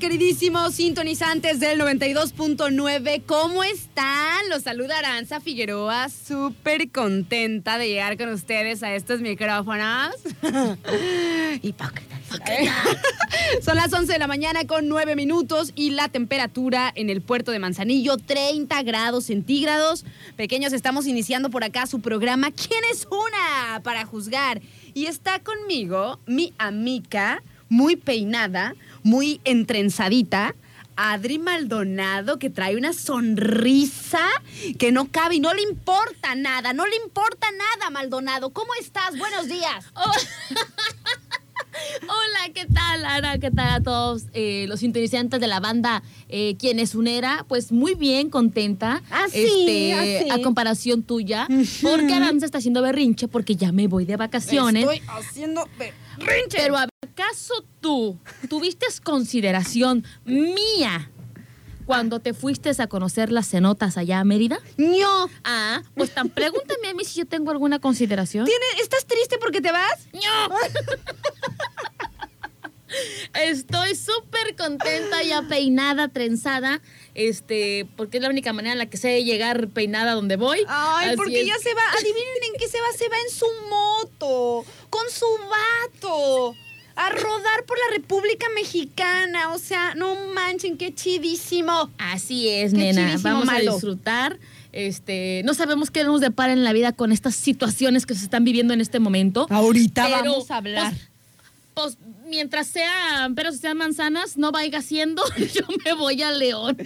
Queridísimos sintonizantes del 92.9. ¿Cómo están? Los saluda Aranza Figueroa, súper contenta de llegar con ustedes a estos micrófonos. Hipócritas. Son las 11 de la mañana con 9 minutos y la temperatura en el puerto de Manzanillo, 30 grados centígrados. Pequeños, estamos iniciando por acá su programa ¿Quién es una? para juzgar. Y está conmigo mi amiga, muy peinada, muy entrenzadita. Adri Maldonado, que trae una sonrisa que no cabe y no le importa nada, no le importa nada, Maldonado. ¿Cómo estás? Buenos días. Hola, ¿qué tal, Lara? ¿Qué tal a todos eh, los sintonizantes de la banda eh, ¿Quién es Unera? Pues muy bien, contenta. Ah, sí, este, ah. A comparación tuya. Porque Aranza está haciendo berrinche porque ya me voy de vacaciones. Estoy haciendo berrinche. Pero ¿acaso tú tuviste consideración mía cuando te fuiste a conocer las cenotas allá a Mérida? ño. Ah, pues tan pregúntame a mí si yo tengo alguna consideración. ¿Tiene- ¿Estás triste porque te vas? ¡No! Estoy súper contenta, ya peinada, trenzada, este, porque es la única manera en la que sé llegar peinada donde voy. Ay, Así porque es. ya se va. Adivinen en qué se va. Se va en su moto, con su vato, a rodar por la República Mexicana. O sea, no manchen, qué chidísimo. Así es, Qué nena. Vamos malo. a disfrutar. Este, no sabemos qué nos depara en la vida con estas situaciones que se están viviendo en este momento. Ahorita Pero, vamos a hablar. Pues, pues, mientras sean peros y sean manzanas, no vaya siendo, yo me voy a León.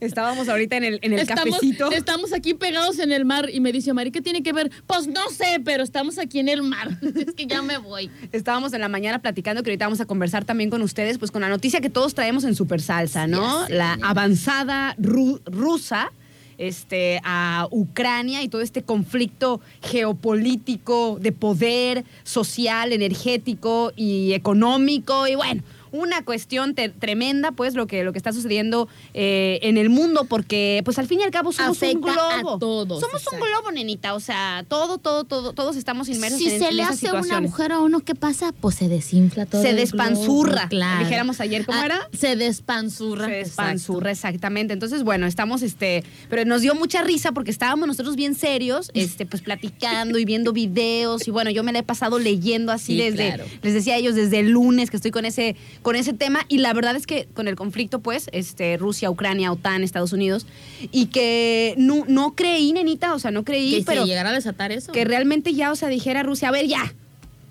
Estábamos ahorita en el, en el estamos, cafecito. estamos aquí pegados en el mar y me dice, Mari, ¿qué tiene que ver? Pues no sé, pero estamos aquí en el mar. es que ya me voy. Estábamos en la mañana platicando que ahorita vamos a conversar también con ustedes, pues con la noticia que todos traemos en Super Salsa, ¿no? La avanzada ru- rusa este, a Ucrania y todo este conflicto geopolítico de poder social, energético y económico. Y bueno, una cuestión te- tremenda, pues, lo que, lo que está sucediendo eh, en el mundo, porque, pues, al fin y al cabo somos un a globo. todos, somos un globo, nenita. O sea, todo, todo, todo, todos estamos inmersos Si en, se en le hace un agujero a uno, ¿qué pasa? Pues se desinfla todo. Se el despanzurra. globo, claro. Dijéramos ayer, ¿cómo Ah, era? Se despanzurra. Se exacto. despanzurra, exactamente. Entonces, bueno, estamos, este, pero nos dio mucha risa porque estábamos nosotros bien serios, este, pues platicando y viendo videos. Y bueno, yo me la he pasado leyendo así Sí, desde, claro. les decía a ellos, desde el lunes que estoy con ese, con ese tema. Y la verdad es que con el conflicto, pues, este, Rusia, Ucrania, OTAN, Estados Unidos, y que no, no creí, nenita, o sea, no creí, Que pero se llegara a desatar eso. que realmente ya, o sea, dijera Rusia, a ver, ya.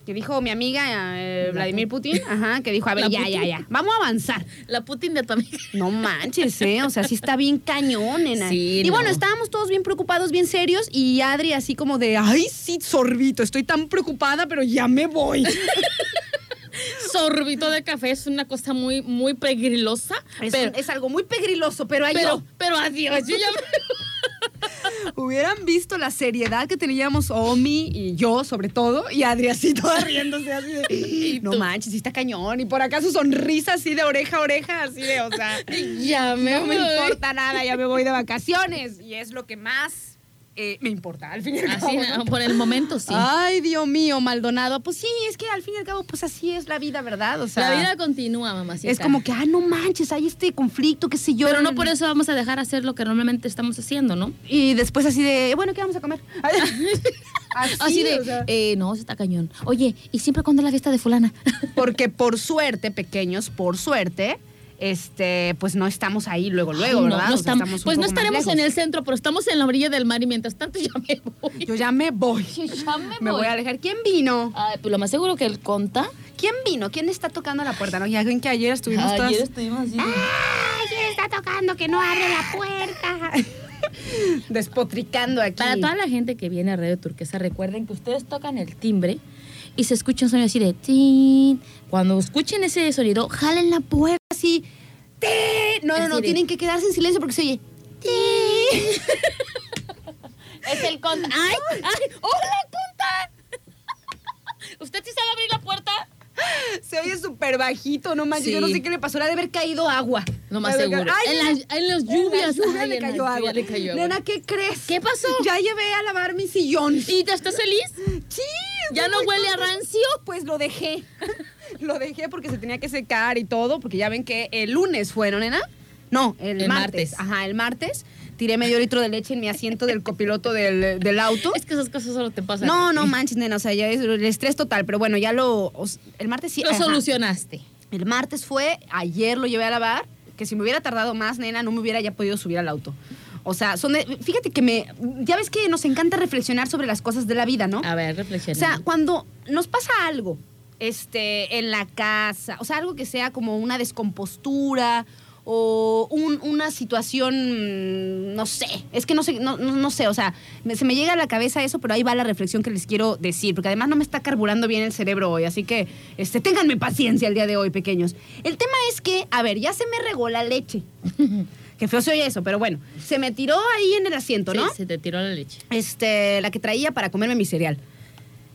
Que dijo mi amiga eh, Vladimir Putin, ajá, que dijo, a ver, La ya, Putin. ya, ya. Vamos a avanzar. La Putin de tu amiga. No manches, ¿eh? O sea, sí está bien cañón, nena. Sí, y bueno, no. estábamos todos bien preocupados, bien serios, y Adri así como de, ay, sí, sorbito, estoy tan preocupada, pero ya me voy. Sorbito de café es una cosa muy, muy pegrilosa. Es, pero, es algo muy pegriloso, pero ahí pero, adiós. Yo ya me- Hubieran visto la seriedad que teníamos Omi y yo, sobre todo, y Adriacito riéndose así de. No manches, está cañón. Y por acá su sonrisa así de oreja a oreja, así de, o sea. Ya me No me importa nada, ya me voy de vacaciones. Y es lo que más eh, me importa, al fin y al Así, cabo. ¿no? por el momento sí. Ay, Dios mío, Maldonado. Pues sí, es que al fin y al cabo, pues así es la vida, ¿verdad? O sea, la vida continúa, mamacita. es como que, ah, no manches, hay este conflicto, qué sé yo. Pero no por eso vamos a dejar hacer lo que normalmente estamos haciendo, ¿no? Y después así de, bueno, ¿qué vamos a comer? así, Así de, o sea. eh, no, se está cañón. Oye, ¿y siempre cuando es la fiesta de fulana? Porque por suerte, pequeños, por suerte, este, pues no estamos ahí luego, luego, Ay, no, ¿verdad? no O sea, estamos- pues no estaremos en el centro, pero estamos en la orilla del mar y mientras tanto ya me voy. Yo ya me voy. ya me Me voy voy. a alejar. ¿Quién vino? Ay, pues lo más seguro que él conta. ¿Quién vino? ¿Quién está tocando la puerta? No, ya ven que ayer estuvimos todas... Ayer estuvimos así. ¡Ay, quién está tocando que no abre la puerta! Despotricando aquí. Para toda la gente que viene a Radio Turquesa, recuerden que ustedes tocan el timbre y se escucha un sonido así de tin. Cuando escuchen ese sonido, jalen la puerta así. No, no, no, tienen que quedarse en silencio porque se oye. Es el conta. ¡Ay! ¡Ay! ¡Hola, conta! ¿Usted sí sabe abrir la puerta? Se oye súper bajito, no manches. Sí. Yo no sé qué le pasó. Le ha de haber caído agua. Lo más seguro. Ay, En las- en las en lluvias. lluvia Ay, le en la cayó lluvia agua. le cayó agua. Nena, ¿qué crees? ¿Qué pasó? Ya llevé a lavar mi sillón. ¿Y te estás feliz? Sí. ¿Ya no huele a rancio? Pues lo dejé. Lo dejé porque se tenía que secar y todo, porque ya ven que el lunes fueron, nena. No, el, El martes. martes. Ajá, el martes. Tiré medio litro de leche en mi asiento del copiloto del, del auto. Es que esas cosas solo te pasan. No, no manches, nena, o sea, ya es el estrés total, pero bueno, ya lo... o el martes sí... Lo ajá. solucionaste. El martes fue, ayer lo llevé a lavar, que si me hubiera tardado más, nena, no me hubiera ya podido subir al auto. O sea, son de- fíjate que me... Ya ves que nos encanta reflexionar sobre las cosas de la vida, ¿no? A ver, O reflexiona. sea, cuando nos pasa algo, este, en la casa, o sea, algo que sea como una descompostura o un- una situación, mm, no sé, es que no sé, no, no- no sé, o sea, me- se me llega a la cabeza eso, pero ahí va la reflexión que les quiero decir, porque además no me está carburando bien el cerebro hoy, así que, este, ténganme paciencia el día de hoy, pequeños. El tema es que, a ver, ya se me regó la leche. Qué feo se oye eso, pero bueno, se me tiró ahí en el asiento, Sí, ¿no? se te tiró la leche. este, la que traía para comerme mi cereal.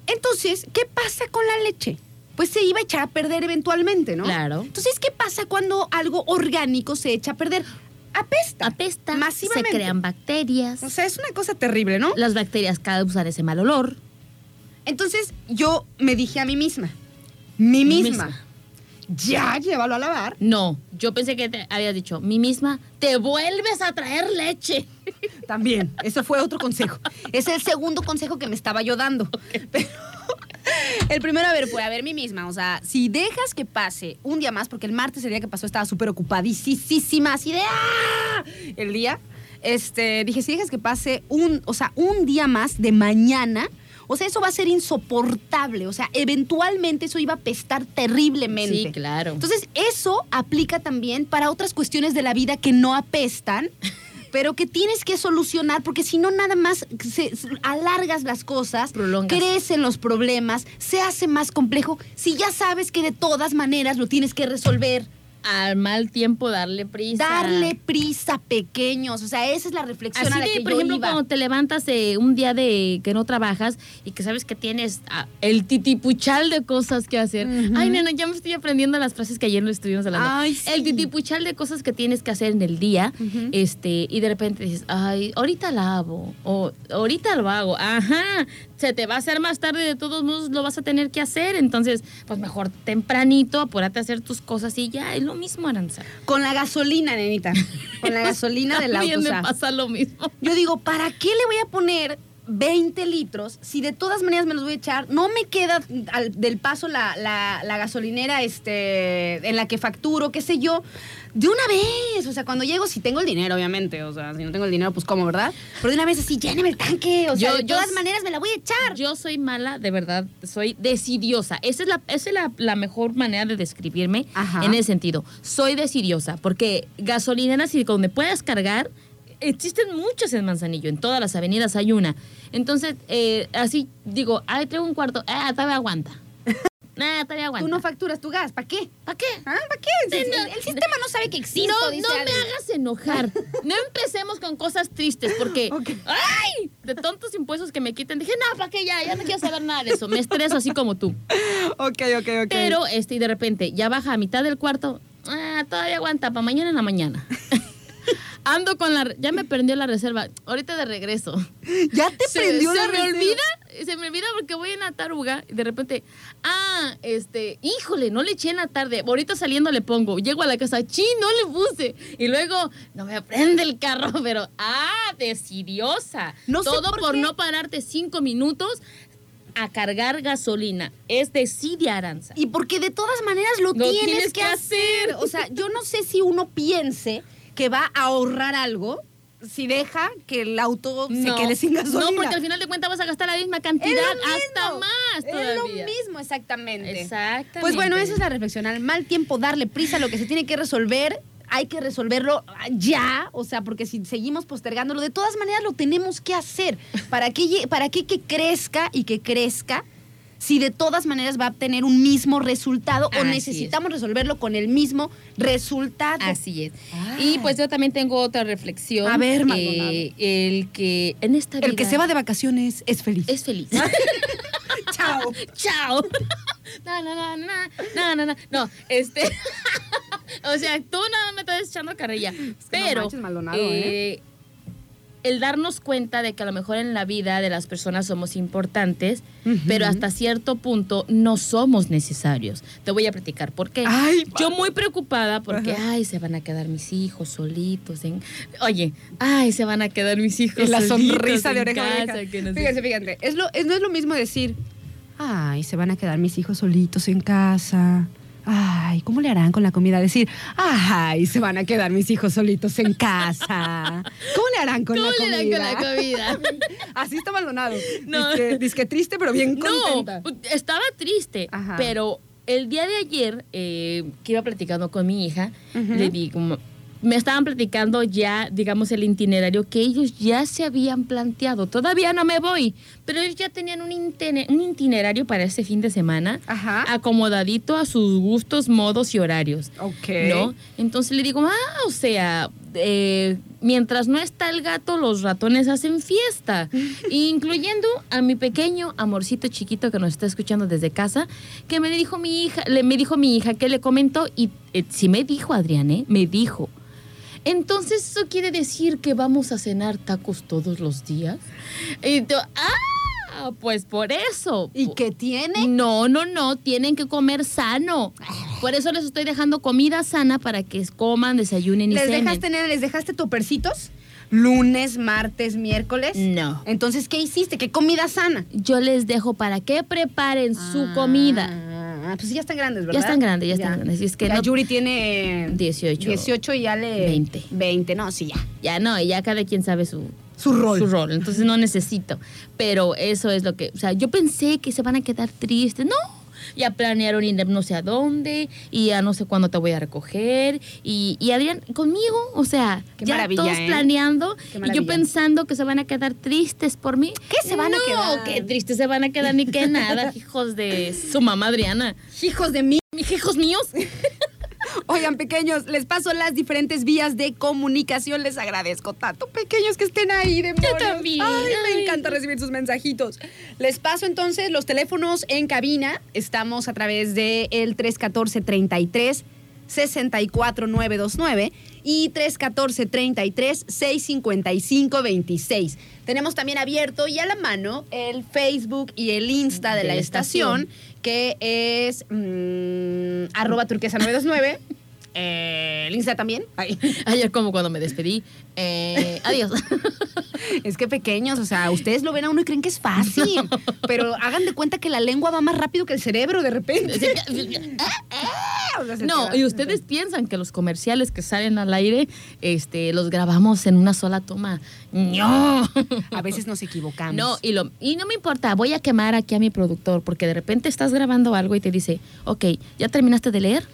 Entonces, ¿qué pasa con la leche? Pues se iba a echar a perder eventualmente, ¿no? Claro. Entonces, ¿qué pasa cuando algo orgánico se echa a perder? Apesta. Apesta, Masivamente. se crean bacterias. O sea, es una cosa terrible, ¿no? Las bacterias causan ese mal olor. Entonces, yo me dije a mí misma, mí Mí misma, misma. Ya llévalo a lavar. No, yo pensé que te habías dicho, mí misma, te vuelves a traer leche. También, ese fue otro consejo. Es el segundo consejo que me estaba yo dando. Pero el primero, a ver, fue a ver mí misma. O sea, si dejas que pase un día más, porque el martes, el día que pasó, estaba súper ocupadísima, así de ¡ah! El día, este, dije, si dejas que pase un, o sea, un día más de mañana, o sea, eso va a ser insoportable. O sea, eventualmente eso iba a pestar terriblemente. Sí, claro. Entonces, eso aplica también para otras cuestiones de la vida que no apestan, pero que tienes que solucionar, porque si no, nada más se, alargas las cosas, Prolongas. crecen los problemas, se hace más complejo, si ya sabes que de todas maneras lo tienes que resolver. Al mal tiempo darle prisa. Darle prisa, pequeños. O sea, esa es la reflexión Así a la de, que por yo ejemplo, iba. cuando te levantas eh, un día de que no trabajas y que sabes que tienes ah, el titipuchal de cosas que hacer. Ujú. Ay, nena, ya me estoy aprendiendo las frases que ayer no estuvimos hablando. Ay, sí. El titipuchal de cosas que tienes que hacer en el día, este, y de repente dices, ay, ahorita la hago, o ahorita lo hago, ajá, se te va a hacer más tarde, de todos modos lo vas a tener que hacer, entonces, pues mejor tempranito, apúrate a hacer tus cosas y ya, es lo mismo, Aranza. Con la gasolina, nenita. Con la gasolina del auto. Me pasa lo mismo. Yo digo, ¿para qué le voy a poner 20 litros si de todas maneras me los voy a echar? No me queda al- del paso la, la- la gasolinera este, en la que facturo, qué sé yo. De una vez, o sea, cuando llego, si tengo el dinero, obviamente, o sea, si no tengo el dinero, pues cómo, ¿verdad? Pero de una vez así, lléneme el tanque, o sea, Yo- de yo todas maneras me la voy a echar. Yo soy mala, de verdad, soy decidiosa. Esa es la, esa es la, la mejor manera de describirme Ajá. en ese sentido. Soy decidiosa, porque gasolineras y donde puedas cargar, existen muchas en Manzanillo, en todas las avenidas hay una. Entonces, eh, así digo, ay, traigo un cuarto, ah, todavía aguanta. Nah, todavía aguanta. Tú no facturas tu gas, ¿para qué? ¿Para qué? ¿Ah? ¿Para qué? El, sistema no sabe que existo, No, dice no me hagas enojar. No empecemos con cosas tristes porque, Ok. ¡ay! De tontos impuestos que me quiten. Dije, no, ¿para qué ya? Ya no quiero saber nada de eso. Me estreso así como tú. Ok, ok, ok. Pero, este, y de repente, ya baja a mitad del cuarto. Ah, todavía aguanta, para mañana en la mañana. Ando con la... Ya me prendió la reserva. Ahorita de regreso. ya te se, prendió se la me reserva. olvida, se me olvida porque voy en la taruga y de repente, ah, este, híjole, no le eché en la tarde. Ahorita saliendo le pongo, llego a la casa, chi, no le puse. Y luego, no me prende el carro, pero, ah, decidiosa. No sé Todo por por, qué. no pararte cinco minutos a cargar gasolina. Es desidia, Aranza. Y porque de todas maneras lo, Lo tienes, tienes que que hacer. hacer. O sea, yo no sé si uno piense que va a ahorrar algo si deja que el auto se quede sin gasolina. No, porque al final de cuentas vas a gastar la misma cantidad, hasta más todavía. Es lo mismo, exactamente. Exactamente. Pues bueno, esa es la reflexión. Al mal tiempo, darle prisa a lo que se tiene que resolver. Hay que resolverlo ya, o sea, porque si seguimos postergándolo, de todas maneras lo tenemos que hacer. ¿Para qué, lle- para qué que crezca y que crezca si de todas maneras va a tener un mismo resultado o necesitamos resolverlo con el mismo resultado? Así es. Ah. Y pues yo también tengo otra reflexión. A ver. Eh, el que en esta vida El que se va de vacaciones es feliz. es feliz. Chao. Chao. No, no, no, no, no, no, no, no, este, o sea, tú nada más me estás echando carrilla, que no pero manches, Maldonado, eh, el darnos cuenta de que a lo mejor en la vida de las personas somos importantes, pero hasta cierto punto no somos necesarios. Te voy a platicar por qué. Ay, Yo muy preocupada porque, Ajá. ay, se van a quedar mis hijos solitos. En... Oye, ay, se van a quedar mis hijos la solitos sonrisa de oreja casa, oreja. que no Fíjense, fíjense. Es lo, es- no es lo mismo decir, ay, se van a quedar mis hijos solitos en casa. Ay, ¿cómo le harán con la comida? Decir, ay, se van a quedar mis hijos solitos en casa. ¿Cómo le harán con ¿Cómo la le comida? dan con la comida? Así está Maldonado. No. Disque, disque triste, pero bien No, contenta. estaba triste, Ajá. pero el día de ayer eh, que iba platicando con mi hija, le digo, me estaban platicando ya, digamos, el itinerario que ellos ya se habían planteado. Todavía no me voy, pero ellos ya tenían un, itinerario para este fin de semana, Ajá. acomodadito a sus gustos, modos y horarios. Ok. ¿No? Entonces le digo, ah, o sea, eh, mientras no está el gato, los ratones hacen fiesta. Incluyendo a mi pequeño amorcito chiquito que nos está escuchando desde casa, que me dijo mi hija, le, me dijo mi hija que le comentó, y eh, sí me dijo Adrián, ¿eh? Me dijo. Entonces, ¿eso quiere decir que vamos a cenar tacos todos los días? Y yo, ah, pues por eso. ¿Y qué tiene? No, no, no, tienen que comer sano. Por eso les estoy dejando comida sana para que coman, desayunen y ¿Les cenen. dejaste, nena, les dejaste topercitos? Lunes, martes, miércoles. No. Entonces, ¿qué hiciste? ¿Qué comida sana? Yo les dejo para que preparen su comida. Ah, pues ya están grandes, ¿verdad? Ya están grandes, ya están grandes. Y es que no- Yuri tiene 18. 18 y ya le 20. 20, no, sí, ya. Ya no, y ya cada quien sabe su, Su rol. su rol. Entonces no necesito. Pero eso es lo que. O sea, yo pensé que se van a quedar tristes. No. Ya planearon ir no sé a dónde. Y ya no sé cuándo te voy a recoger. Y, y Adrián, conmigo. O sea, Qué ya todos ¿eh? planeando. Y yo pensando que se van a quedar tristes por mí. ¿Qué se van a No, quedar? qué tristes se van a quedar ni que nada. hijos de su mamá Adriana. Hijos de mí. Hijos míos. Oigan, pequeños, les paso las diferentes vías de comunicación. Les agradezco tanto, pequeños, que estén ahí de también. Ay, me encanta recibir sus mensajitos. Les paso entonces los teléfonos en cabina. Estamos a través de el 314-33 64929 y 314-33 655 26. Tenemos también abierto y a la mano el Facebook y el Insta de, De la estación, estación. que es mm, arroba turquesa 929. Eh, el Insta también. Ay. Ayer como cuando me despedí. Eh, adiós. Es que pequeños, o sea, ustedes lo ven a uno y creen que es fácil, pero hagan de cuenta que la lengua va más rápido que el cerebro de repente. Sea, se No, y ustedes piensan que los comerciales que salen al aire, este, los grabamos en una sola toma. No. A veces nos equivocamos. No, y, lo, y no me importa, voy a quemar aquí a mi productor, porque de repente estás grabando algo y te dice, ok, ¿ya terminaste de leer?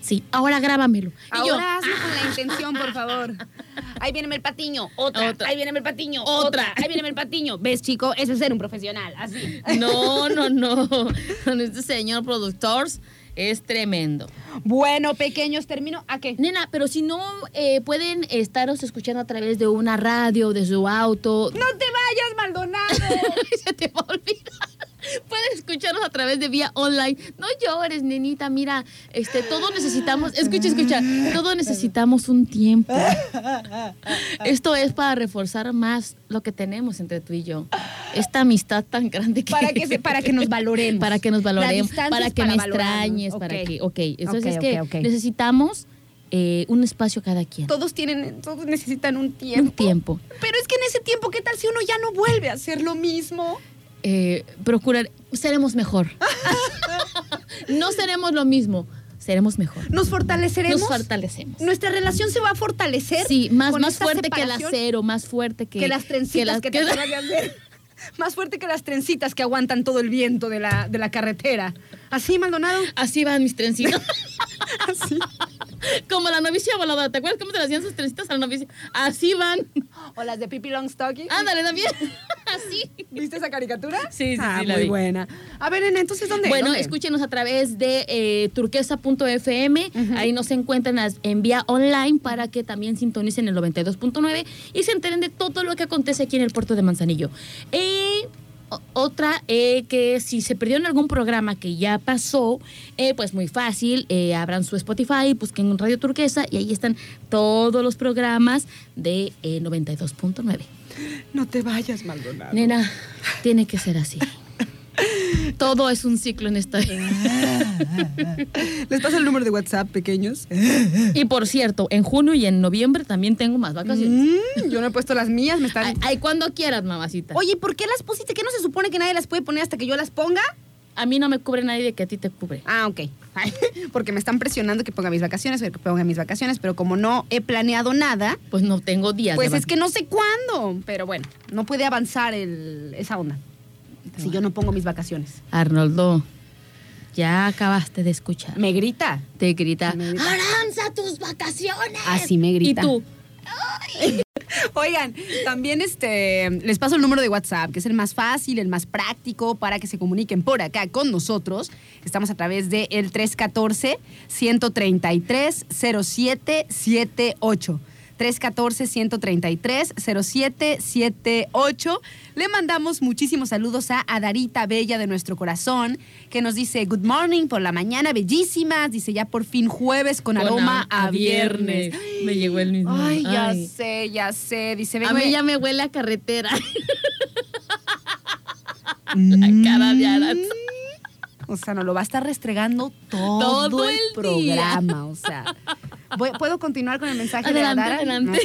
Sí, ahora grábamelo. Ahora hazlo con la intención, por favor. Ahí viene el patiño, otra. Otra. Ahí viene el patiño, Otra. otra. Ahí viene el patiño. ¿Ves, chico? Eso es ser un profesional, así. no, no, no. Con este señor productor es tremendo. Bueno, pequeños, termino. ¿A qué? Nena, pero si no eh, pueden estaros escuchando a través de una radio, de su auto, ¡No te vayas, Maldonado! se te va a olvidar. Puedes escucharnos a través de vía online. No llores, nenita. Mira, este, todos necesitamos, escucha, escucha, todos necesitamos un tiempo. Esto es para reforzar más lo que tenemos entre tú y yo. Esta amistad tan grande que Para que, se- para que nos valoremos. para que nos valoremos, para que para me extrañes, para Ok. que, ok, entonces Ok, es que necesitamos eh, un espacio cada quien, Todos tienen, todos necesitan un tiempo. un tiempo. Pero es que en ese tiempo, ¿qué tal si uno ya no vuelve a hacer lo mismo? Eh, procurar, seremos mejor. no seremos lo mismo, seremos mejor. ¿Nos fortaleceremos? Nos fortalecemos. Nuestra relación se va a fortalecer. Sí, más, más fuerte que el acero, más fuerte que, que las trencitas las- que, te. Más fuerte que las trencitas que aguantan todo el viento de la, de la carretera. ¿Así, Maldonado? Así van mis trencitas. Así. Como la novicia voladora. ¿Te acuerdas cómo se le hacían sus trencitas a la novicia? Así van. O las de Pippi Longstocking. Ándale también. Así. ¿Viste esa caricatura? Sí, sí, Ah, sí, la muy vi. buena. A ver, nena, entonces, ¿dónde? Bueno, ¿Dónde? escúchenos a través de eh, turquesa.fm. Ahí nos encuentran en vía online para que también sintonicen el 92.9 y se enteren de todo lo que acontece aquí en el puerto de Manzanillo. Eh, otra, eh, que si se perdieron algún programa que ya pasó, eh, pues muy fácil, eh, abran su Spotify, busquen Radio Turquesa y ahí están todos los programas de eh, 92.9. No te vayas, Maldonado. Nena, tiene que ser así. Todo es un ciclo en esta vida. Les paso el número de WhatsApp, pequeños. Y por cierto, en junio y en noviembre también tengo más vacaciones. Mm, yo no he puesto las mías, me están... Ay, ay, cuando quieras, mamacita. Oye, ¿por qué las pusiste? ¿Qué no se supone que nadie las puede poner hasta que yo las ponga? A mí no me cubre nadie de que a ti te cubre. Ah, ok. Ay, Porque me están presionando que ponga mis vacaciones, que ponga mis vacaciones, pero como no he planeado nada, Pues no tengo días. pues es que no sé cuándo. Pero bueno, no puede avanzar el, esa onda. Si yo no pongo mis vacaciones. Arnoldo, ya acabaste de escuchar. Me grita. Te grita, Me grita. ¡Aranza tus vacaciones! Así me grita. Y tú, Oigan, también este les paso el número de WhatsApp, que es el más fácil, el más práctico para que se comuniquen por acá con nosotros. Estamos a través de el 314 133 0778. 314-133-0778. Le mandamos muchísimos saludos a Adarita Bella de nuestro corazón, que nos dice good morning por la mañana, bellísimas. Dice ya por fin jueves con, Con aroma a- viernes. viernes. Me llegó el mismo. Ay, ya Ay. sé, ya sé. Dice, a mí ya me huele a carretera. Mm. la cara de Aranza. O sea, no lo va a estar restregando todo, Todo el, el programa. O sea, Voy- ¿puedo continuar con el mensaje Adelante, de Adara? adelante.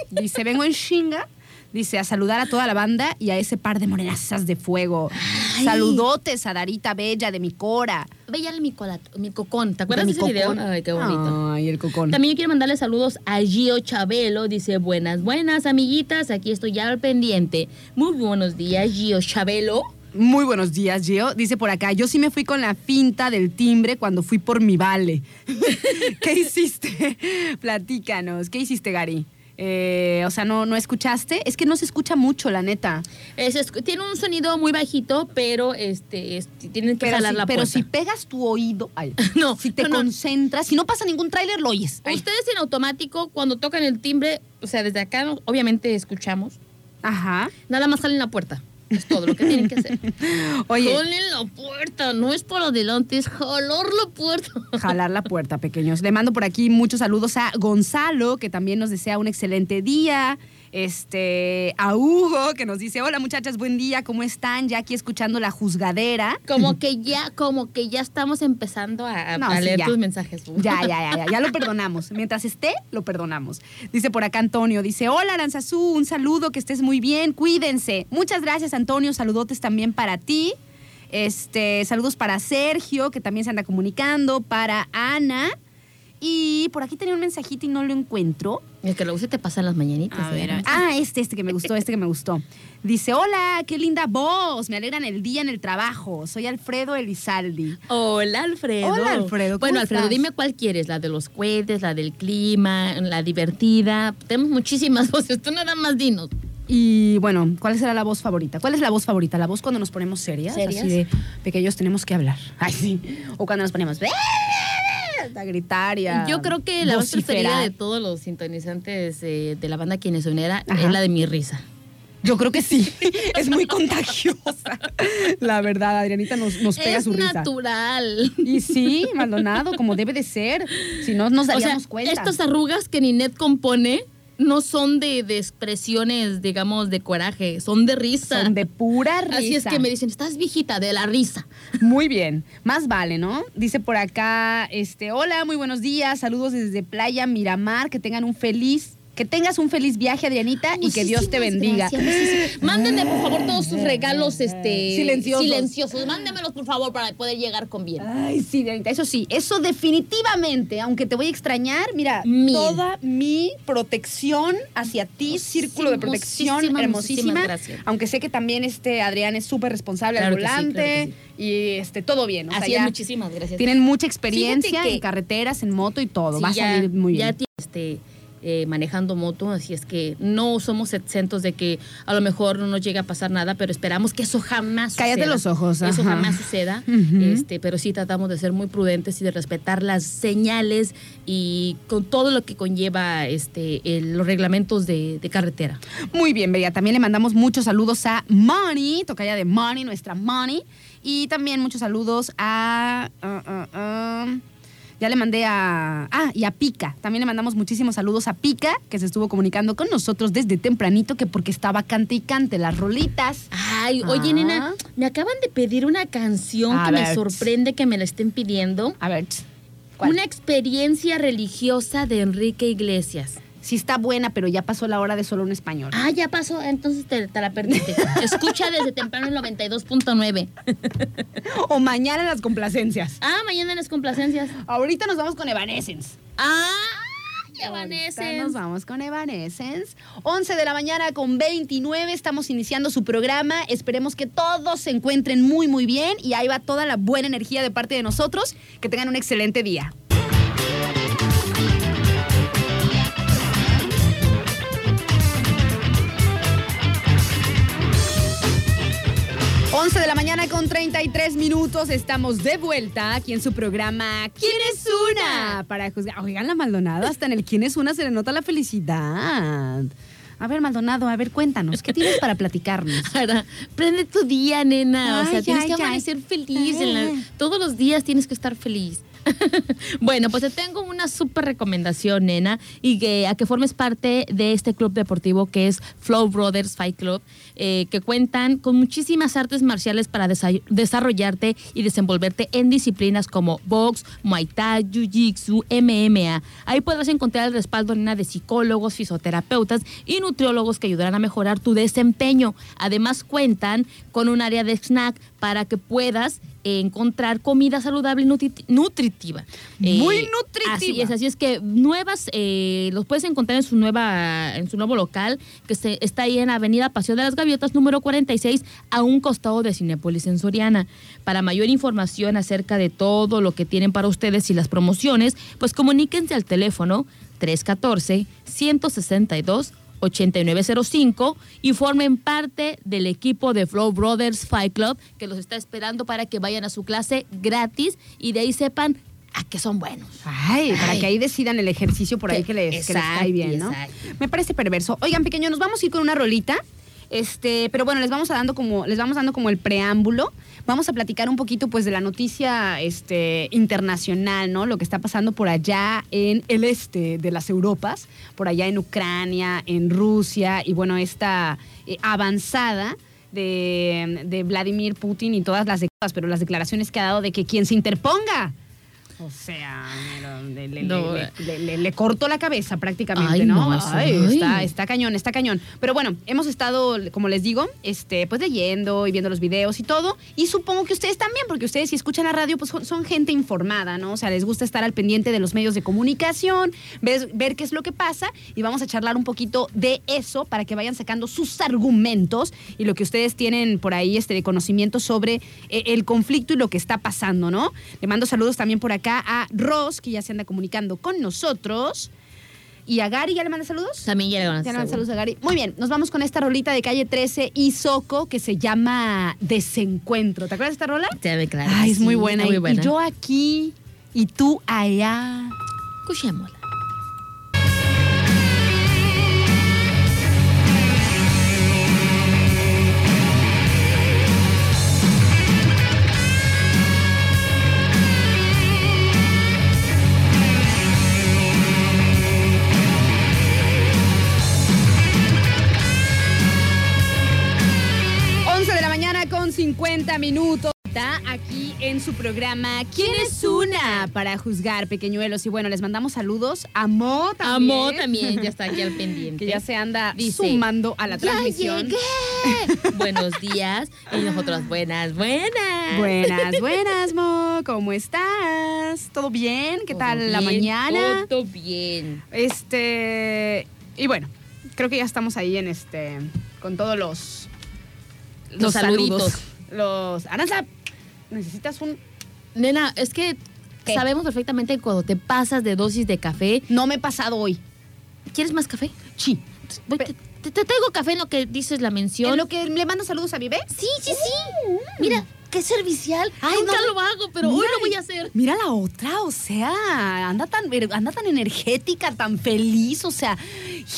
Ok. Dice, vengo en chinga. Dice, a saludar a toda la banda y a ese par de morenazas de fuego. Ay. Saludotes a Darita Bella de mi Cora. Veía mi, cola- mi cocón. ¿Te acuerdas De de, mi ese video? Ay, qué bonito. Ay, el cocón. También yo quiero mandarle saludos a Gio Chabelo. Dice, buenas, buenas, amiguitas. Aquí estoy ya al pendiente. Muy buenos días, Gio Chabelo. Muy buenos días, Gio. Dice por acá, yo sí me fui con la finta del timbre cuando fui por mi vale. ¿Qué hiciste? Platícanos. ¿Qué hiciste, Gary? Eh, o sea, ¿no, ¿no escuchaste? Es que no se escucha mucho, la neta. Es- es- tiene un sonido muy bajito, pero este, es- tienen que Pero, jalar si, la pero puerta. si pegas tu oído, ay, No, si te no, no. concentras, si no pasa ningún tráiler, lo oyes. Ay. Ustedes en automático, cuando tocan el timbre, o sea, desde acá, obviamente escuchamos, Ajá. nada más salen la puerta. Es todo lo que tienen que hacer. Oye, Jalen la puerta, no es por adelante, es jalar la puerta. jalar la puerta, pequeños. Le mando por aquí muchos saludos a Gonzalo, que también nos desea un excelente día. Este, a Hugo, que nos dice, hola muchachas, buen día, ¿cómo están? Ya aquí escuchando la juzgadera. Como que ya, como que ya estamos empezando a, a No, sí, leer ya. tus mensajes. Ya, ya, ya, ya, ya lo perdonamos. Mientras esté, lo perdonamos. Dice por acá Antonio, dice, hola Aranzazú, un saludo, que estés muy bien, cuídense. Muchas gracias Antonio, saludotes también para ti. Este, saludos para Sergio, que también se anda comunicando, para Ana. Y por aquí tenía un mensajito y no lo encuentro. El que luego se te pasan las mañanitas. A ver, ¿eh? ah, este, este que me gustó, este que me gustó. Dice, hola, qué linda voz, me alegran el día en el trabajo. Soy Alfredo Elizaldi. Hola, Alfredo. Hola, Alfredo, ¿cómo Bueno, Alfredo, estás? dime cuál quieres. La de los cohetes, la del clima, la divertida. Tenemos muchísimas voces. Tú nada más dinos. Y bueno, ¿cuál será la voz favorita? ¿Cuál es la voz favorita? ¿La voz cuando nos ponemos serias? ¿Serias? Así de pequeños tenemos que hablar. Ay, sí. O cuando nos ponemos a gritar y a Yo creo que la voz preferida de todos los sintonizantes eh, de la banda Quienes Unera Ajá. es la de mi risa. Yo creo que sí. es muy contagiosa. La verdad, Adrianita nos, nos pega es su risa. natural. Y sí, Maldonado, como debe de ser. Si no, nos O sea, daríamos cuenta. estas arrugas que Ninette compone no son de, de expresiones, digamos, de coraje, son de risa. son de pura risa. Así es que me dicen, estás viejita de la risa. Muy bien, más vale, ¿no? Dice por acá, este, hola, muy buenos días, saludos desde Playa Miramar, que tengan un feliz, que tengas un feliz viaje, Adrianita, y que Dios te bendiga. gracias, Mándenme, por favor, todos sus regalos este, Silenciosos. silenciosos. Mándenmelos, por favor, para poder llegar con bien. Ay, sí, Adrianita, eso sí, eso definitivamente, aunque te voy a extrañar, mira, Mil. toda mi protección hacia ti, círculo de protección hermosísima, muchísimas gracias. aunque sé que también este Adrián es súper responsable Claro al sí, volante claro y este todo bien, o sea, Así es, muchísimas gracias. tienen mucha experiencia en carreteras, en moto y todo, va a salir muy bien. Ya este, eh, manejando moto, así es que no somos exentos de que a lo mejor no nos llegue a pasar nada, pero esperamos que eso jamás Cállate suceda. los ojos, Eso ajá. jamás suceda, Ujú. este, pero sí tratamos de ser muy prudentes y de respetar las señales y con todo lo que conlleva este, el- los reglamentos de, de carretera. Muy bien, Bella. También le mandamos muchos saludos a Money, tocaya de Money, nuestra Money. Y también muchos saludos a. ah, ah, ah, ya le mandé a. Ah, y a Pica. También le mandamos muchísimos saludos a Pica, que se estuvo comunicando con nosotros desde tempranito, que porque estaba cante y cante las rolitas. Ay, oye, Ah. nena, me acaban de pedir una canción A que me sorprende que me la estén pidiendo. A ver, ¿cuál? Una experiencia religiosa de Enrique Iglesias. Sí está buena, pero ya pasó la hora de solo un español. Ah, ya pasó, entonces te, te la perdiste. Escucha desde temprano el 92.9. O mañana en las complacencias. Ah, mañana en las complacencias. Ahorita nos vamos con Evanescence. Ah, Ahorita Nos vamos con Evanescence. 11 de la mañana con 29. Estamos iniciando su programa. Esperemos que todos se encuentren muy, muy bien. Y ahí va toda la buena energía de parte de nosotros. Que tengan un excelente día. Once de la mañana con 33 minutos. Estamos de vuelta aquí en su programa ¿Quién es una? Para juzgar. Oigan, la Maldonado, hasta en el ¿Quién es una? se le nota la felicidad. A ver, Maldonado, a ver, cuéntanos, ¿qué tienes para platicarnos? Ahora, prende tu día, nena. o sea, Ay, tienes que ay. amanecer feliz. en la- Ay. todos los días tienes que estar feliz. bueno, pues te tengo una súper recomendación, nena, y que a que formes parte de este club deportivo que es Flow Brothers Fight Club, eh, que cuentan con muchísimas artes marciales para desa- desarrollarte y desenvolverte en disciplinas como box, muay thai, jiu-jitsu, MMA. Ahí podrás encontrar el respaldo nena, de psicólogos, fisioterapeutas y nutriólogos que ayudarán a mejorar tu desempeño. Además cuentan con un área de snack para que puedas encontrar comida saludable y nutri- nutritiva. Muy Eh, nutritiva. Así es, así es que nuevas, eh, los puedes encontrar en su nueva, en su nuevo local, que se, está ahí en Avenida Paseo de las Gaviotas, número 46, a un costado de Cinepolis en Soriana. Para mayor información acerca de todo lo que tienen para ustedes y las promociones, pues comuníquense al teléfono 314 162 8905 y formen parte del equipo de Flow Brothers Fight Club que los está esperando para que vayan a su clase gratis y de ahí sepan a qué son buenos. Ay, para que ahí decidan el ejercicio por ahí Que- que les, que cae bien, ¿no? exacto. Me parece perverso. Oigan, pequeño, nos vamos a ir con una rolita. Este, pero bueno, les vamos dando como, les vamos dando como el preámbulo. Vamos a platicar un poquito pues de la noticia este, internacional, ¿no? Lo que está pasando por allá en el este de las Europas, por allá en Ucrania, en Rusia, y bueno, esta eh, avanzada de, de Vladimir Putin y todas las declaraciones, pero las declaraciones que ha dado de que quien se interponga O sea, le, le- No. le- le- le- le cortó la cabeza prácticamente, Ay, ¿no? Ay. Está, está cañón, está cañón. Pero bueno, hemos estado, como les digo, este, pues leyendo y viendo los videos y todo. Y supongo que ustedes también, porque ustedes si escuchan la radio, pues son- gente informada, ¿no? O sea, les gusta estar al pendiente de los medios de comunicación, ver, ver qué es lo que pasa. Y vamos a charlar un poquito de eso para que vayan sacando sus argumentos y lo que ustedes tienen por ahí este, de conocimiento sobre eh, el conflicto y lo que está pasando, ¿no? Le mando saludos también por acá a Ross, que ya se anda comunicando con nosotros. Y a Gary, ¿ya le manda saludos? También ya le manda hacer. saludos a Gary. Muy bien, nos vamos con esta rolita de calle 13 y Soco que se llama Desencuentro. ¿Te acuerdas de esta rola? Ve, claro Ay, es muy sí, buena. muy Y- buena. Y yo aquí y tú allá. Escuchémosla. 50 minutos. Está aquí en su programa ¿Quién es una? Para juzgar pequeñuelos. Y bueno, les mandamos saludos a Mo también. Amo también, ya está aquí al pendiente. Que ya se anda Dice, sumando a la ¡Ya transmisión. llegué! Buenos días. Y nosotros, buenas, buenas. Buenas, buenas, Mo. ¿Cómo estás? ¿Todo bien? ¿Qué Todo tal la mañana? Todo bien. Este. Y bueno, creo que ya estamos ahí en este. Con todos los. Los saluditos. Los. Aranza, necesitas un. Nena, es que ¿Qué? sabemos perfectamente que cuando te pasas de dosis de café, No me he pasado hoy. ¿quieres más café? Sí. Voy, te, te- te traigo café en lo que dices la mención. ¿En lo que le mando saludos a Vive? Sí, sí, sí. Mira, qué servicial. Ay, Nunca no. lo hago, pero hoy lo voy a hacer. Mira la otra, o sea, anda tan, anda tan energética, tan feliz, o sea,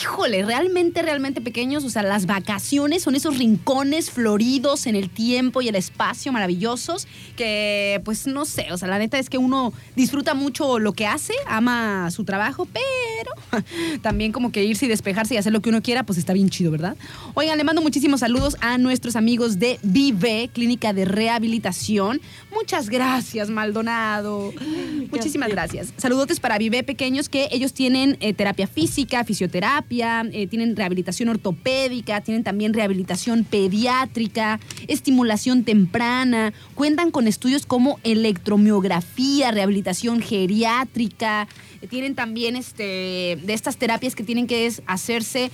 híjole, realmente, realmente pequeños, o sea, las vacaciones son esos rincones floridos en el tiempo y el espacio maravillosos que, pues, no sé, o sea, la neta es que uno disfruta mucho lo que hace, ama su trabajo, pero también como que irse y despejarse y hacer lo que uno quiera, pues está bien chido, ¿verdad? Oigan, le mando muchísimos saludos a nuestros amigos de Vive, Clínica de Rehabilitación. Muchas gracias, Maldonado. Muchísimas gracias. Saludotes para Vive Pequeños, que ellos tienen eh, terapia física, fisioterapia, eh, tienen rehabilitación ortopédica, tienen también rehabilitación pediátrica, estimulación temprana, cuentan con estudios como electromiografía, rehabilitación geriátrica, tienen también este, de estas terapias que tienen que hacerse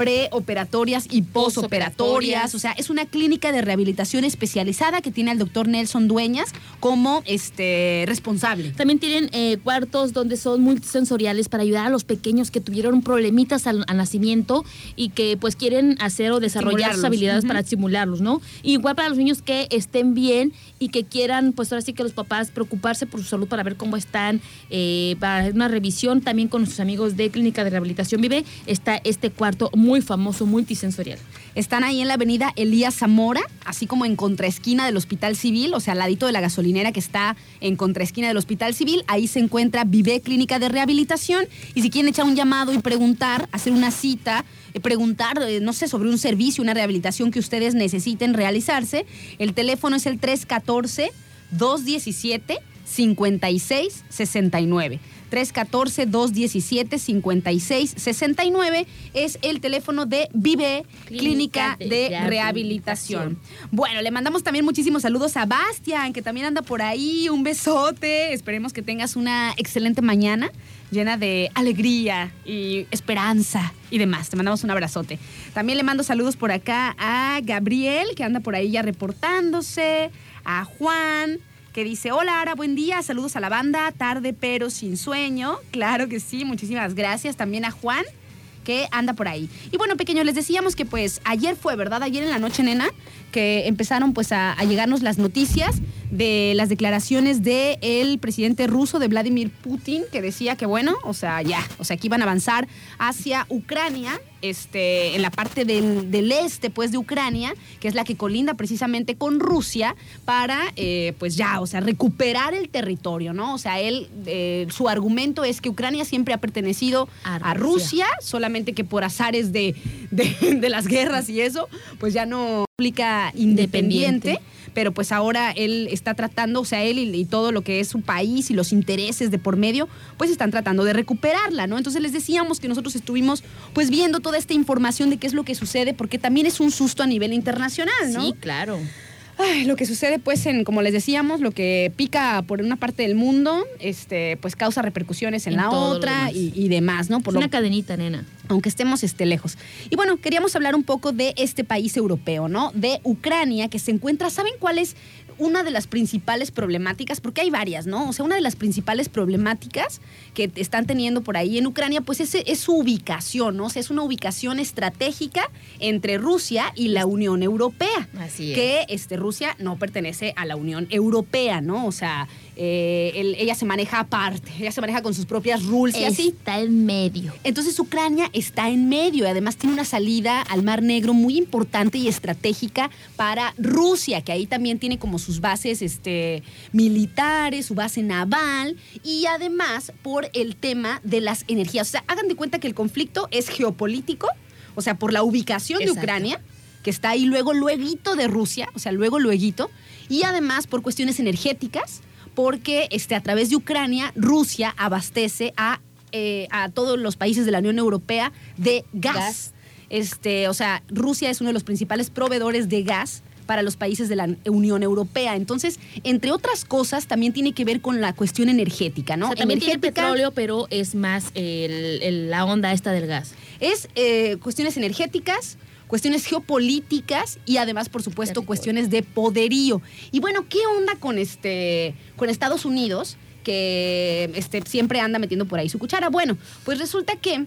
preoperatorias y posoperatorias. O sea, es una clínica de rehabilitación especializada que tiene al doctor Nelson Dueñas como este, responsable. También tienen eh, cuartos donde son multisensoriales para ayudar a los pequeños que tuvieron problemitas al, al nacimiento y que pues quieren hacer o desarrollar sus habilidades para estimularlos, ¿no? Y igual para los niños que estén bien y que quieran, pues ahora sí que los papás preocuparse por su salud para ver cómo están, eh, para hacer una revisión también con sus amigos de Clínica de Rehabilitación Vive, está este cuarto muy famoso, multisensorial. Están ahí en la avenida Elías Zamora, así como en contraesquina del Hospital Civil, o sea, al ladito de la gasolinera que está en contraesquina del Hospital Civil. Ahí se encuentra Vive Clínica de Rehabilitación. Y si quieren echar un llamado y preguntar, hacer una cita, eh, preguntar, eh, no sé, sobre un servicio, una rehabilitación que ustedes necesiten realizarse, el teléfono es el 314 217 5669. 314-217-5669 es el teléfono de Vive Clínica, Clínica de de, Rehabilitación. Rehabilitación. Bueno, le mandamos también muchísimos saludos a Bastian, que también anda por ahí. Un besote. Esperemos que tengas una excelente mañana llena de alegría y esperanza y demás. Te mandamos un abrazote. También le mando saludos por acá a Gabriel, que anda por ahí ya reportándose, a Juan, que dice, hola Ara, buen día, saludos a la banda, tarde pero sin sueño. Claro que sí, muchísimas gracias también a Juan que anda por ahí. Y bueno, pequeños, les decíamos que pues ayer fue, ¿verdad? Ayer en la noche, nena, que empezaron pues a, a llegarnos las noticias de las declaraciones del el presidente ruso de Vladimir Putin, que decía que bueno, o sea, ya, o sea, que iban a avanzar hacia Ucrania, este, en la parte del, del este, pues, de Ucrania, que es la que colinda precisamente con Rusia, para, eh, pues ya, o sea, recuperar el territorio, ¿no? O sea, él, eh, su argumento es que Ucrania siempre ha pertenecido A a Rusia, Rusia. solamente que por azares de, de- de las guerras y eso, pues ya no, república independiente. Pero pues ahora él está tratando, o sea, él y todo lo que es su país y los intereses de por medio, pues están tratando de recuperarla, ¿no? Entonces les decíamos que nosotros estuvimos pues viendo toda esta información de qué es lo que sucede, porque también es un susto a nivel internacional, ¿no? Sí, claro. Ay, lo que sucede, pues, en, como les decíamos, lo que pica por una parte del mundo, este, pues causa repercusiones en, En la otra y, y demás, ¿no? Es Por lo- una cadenita, nena. aunque estemos este, lejos. Y bueno, queríamos hablar un poco de este país europeo, ¿no? De Ucrania, que se encuentra, ¿saben cuál es una de las principales problemáticas? Porque hay varias, ¿no? O sea, una de las principales problemáticas que están teniendo por ahí en Ucrania, pues es, es su ubicación, ¿no? O sea, es una ubicación estratégica entre Rusia y la Unión Europea. Así es. Que este, Rusia no pertenece a la Unión Europea, ¿no? O sea, eh, él- ella se maneja aparte, ella se maneja con sus propias rules y así. Está en medio. Entonces Ucrania está en medio y además tiene una salida al Mar Negro muy importante y estratégica para Rusia, que ahí también tiene como sus bases este, militares, su base naval y además por el tema de las energías. O sea, hagan de cuenta que el conflicto es geopolítico, o sea, por la ubicación de. Ucrania, que está ahí luego, lueguito de Rusia, o sea, luego, lueguito, y además por cuestiones energéticas, porque este, a través de Ucrania, Rusia abastece a, eh, a todos los países de la Unión Europea de gas. Gas. Este, o sea, Rusia es uno de los principales proveedores de gas para los países de la Unión Europea. Entonces, entre otras cosas, también tiene que ver con la cuestión energética, ¿no? O sea, también tiene Energética petróleo, pero es más el- el- la onda esta del gas. Es eh, cuestiones energéticas, cuestiones geopolíticas y además, por supuesto, cuestiones de poderío. Y bueno, ¿qué onda con este con Estados Unidos? Que este, siempre anda metiendo por ahí su cuchara. Bueno, pues resulta que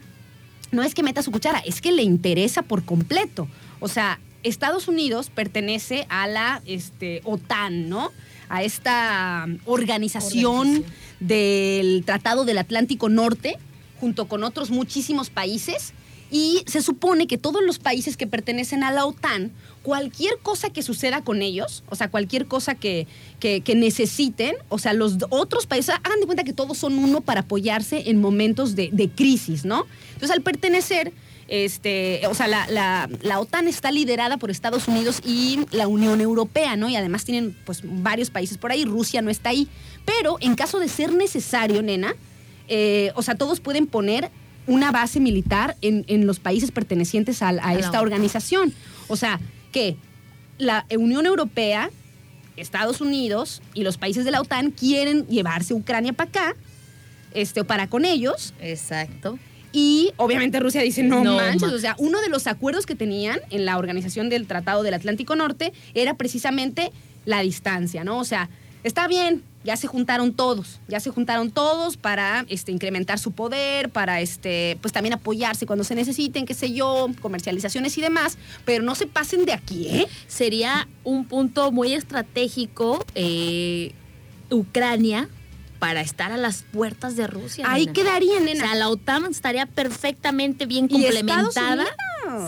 no es que meta su cuchara, es que le interesa por completo. O sea, Estados Unidos pertenece a la este, OTAN, ¿no? A esta um, organización, Organización. del Tratado del Atlántico Norte, junto con otros muchísimos países. Y se supone que todos los países que pertenecen a la OTAN, cualquier cosa que suceda con ellos, o sea, cualquier cosa que, que- necesiten, o sea, los otros países, hagan de cuenta que todos son uno para apoyarse en momentos de, de crisis, ¿no? Entonces, al pertenecer, este, o sea, la, la- la OTAN está liderada por Estados Unidos y la Unión Europea, ¿no? Y además tienen, pues, varios países por ahí, Rusia no está ahí. Pero en caso de ser necesario, nena, eh, o sea, todos pueden poner una base militar en, en los países pertenecientes a, esta organización. O sea, que la Unión Europea, Estados Unidos y los países de la OTAN quieren llevarse Ucrania para acá, este, o para con ellos, Exacto. y obviamente Rusia dice, no, No manches, ma- o sea, uno de los acuerdos que tenían en la organización del Tratado del Atlántico Norte era precisamente la distancia, ¿no? O sea, está bien, ya se juntaron todos, ya se juntaron todos para este, incrementar su poder, para este, pues también apoyarse cuando se necesiten, qué sé yo, comercializaciones y demás, pero no se pasen de aquí, ¿eh? Sería un punto muy estratégico eh, Ucrania para estar a las puertas de Rusia. Ahí nena. quedaría, O nena. sea, la OTAN estaría perfectamente bien Y complementada. Unidos,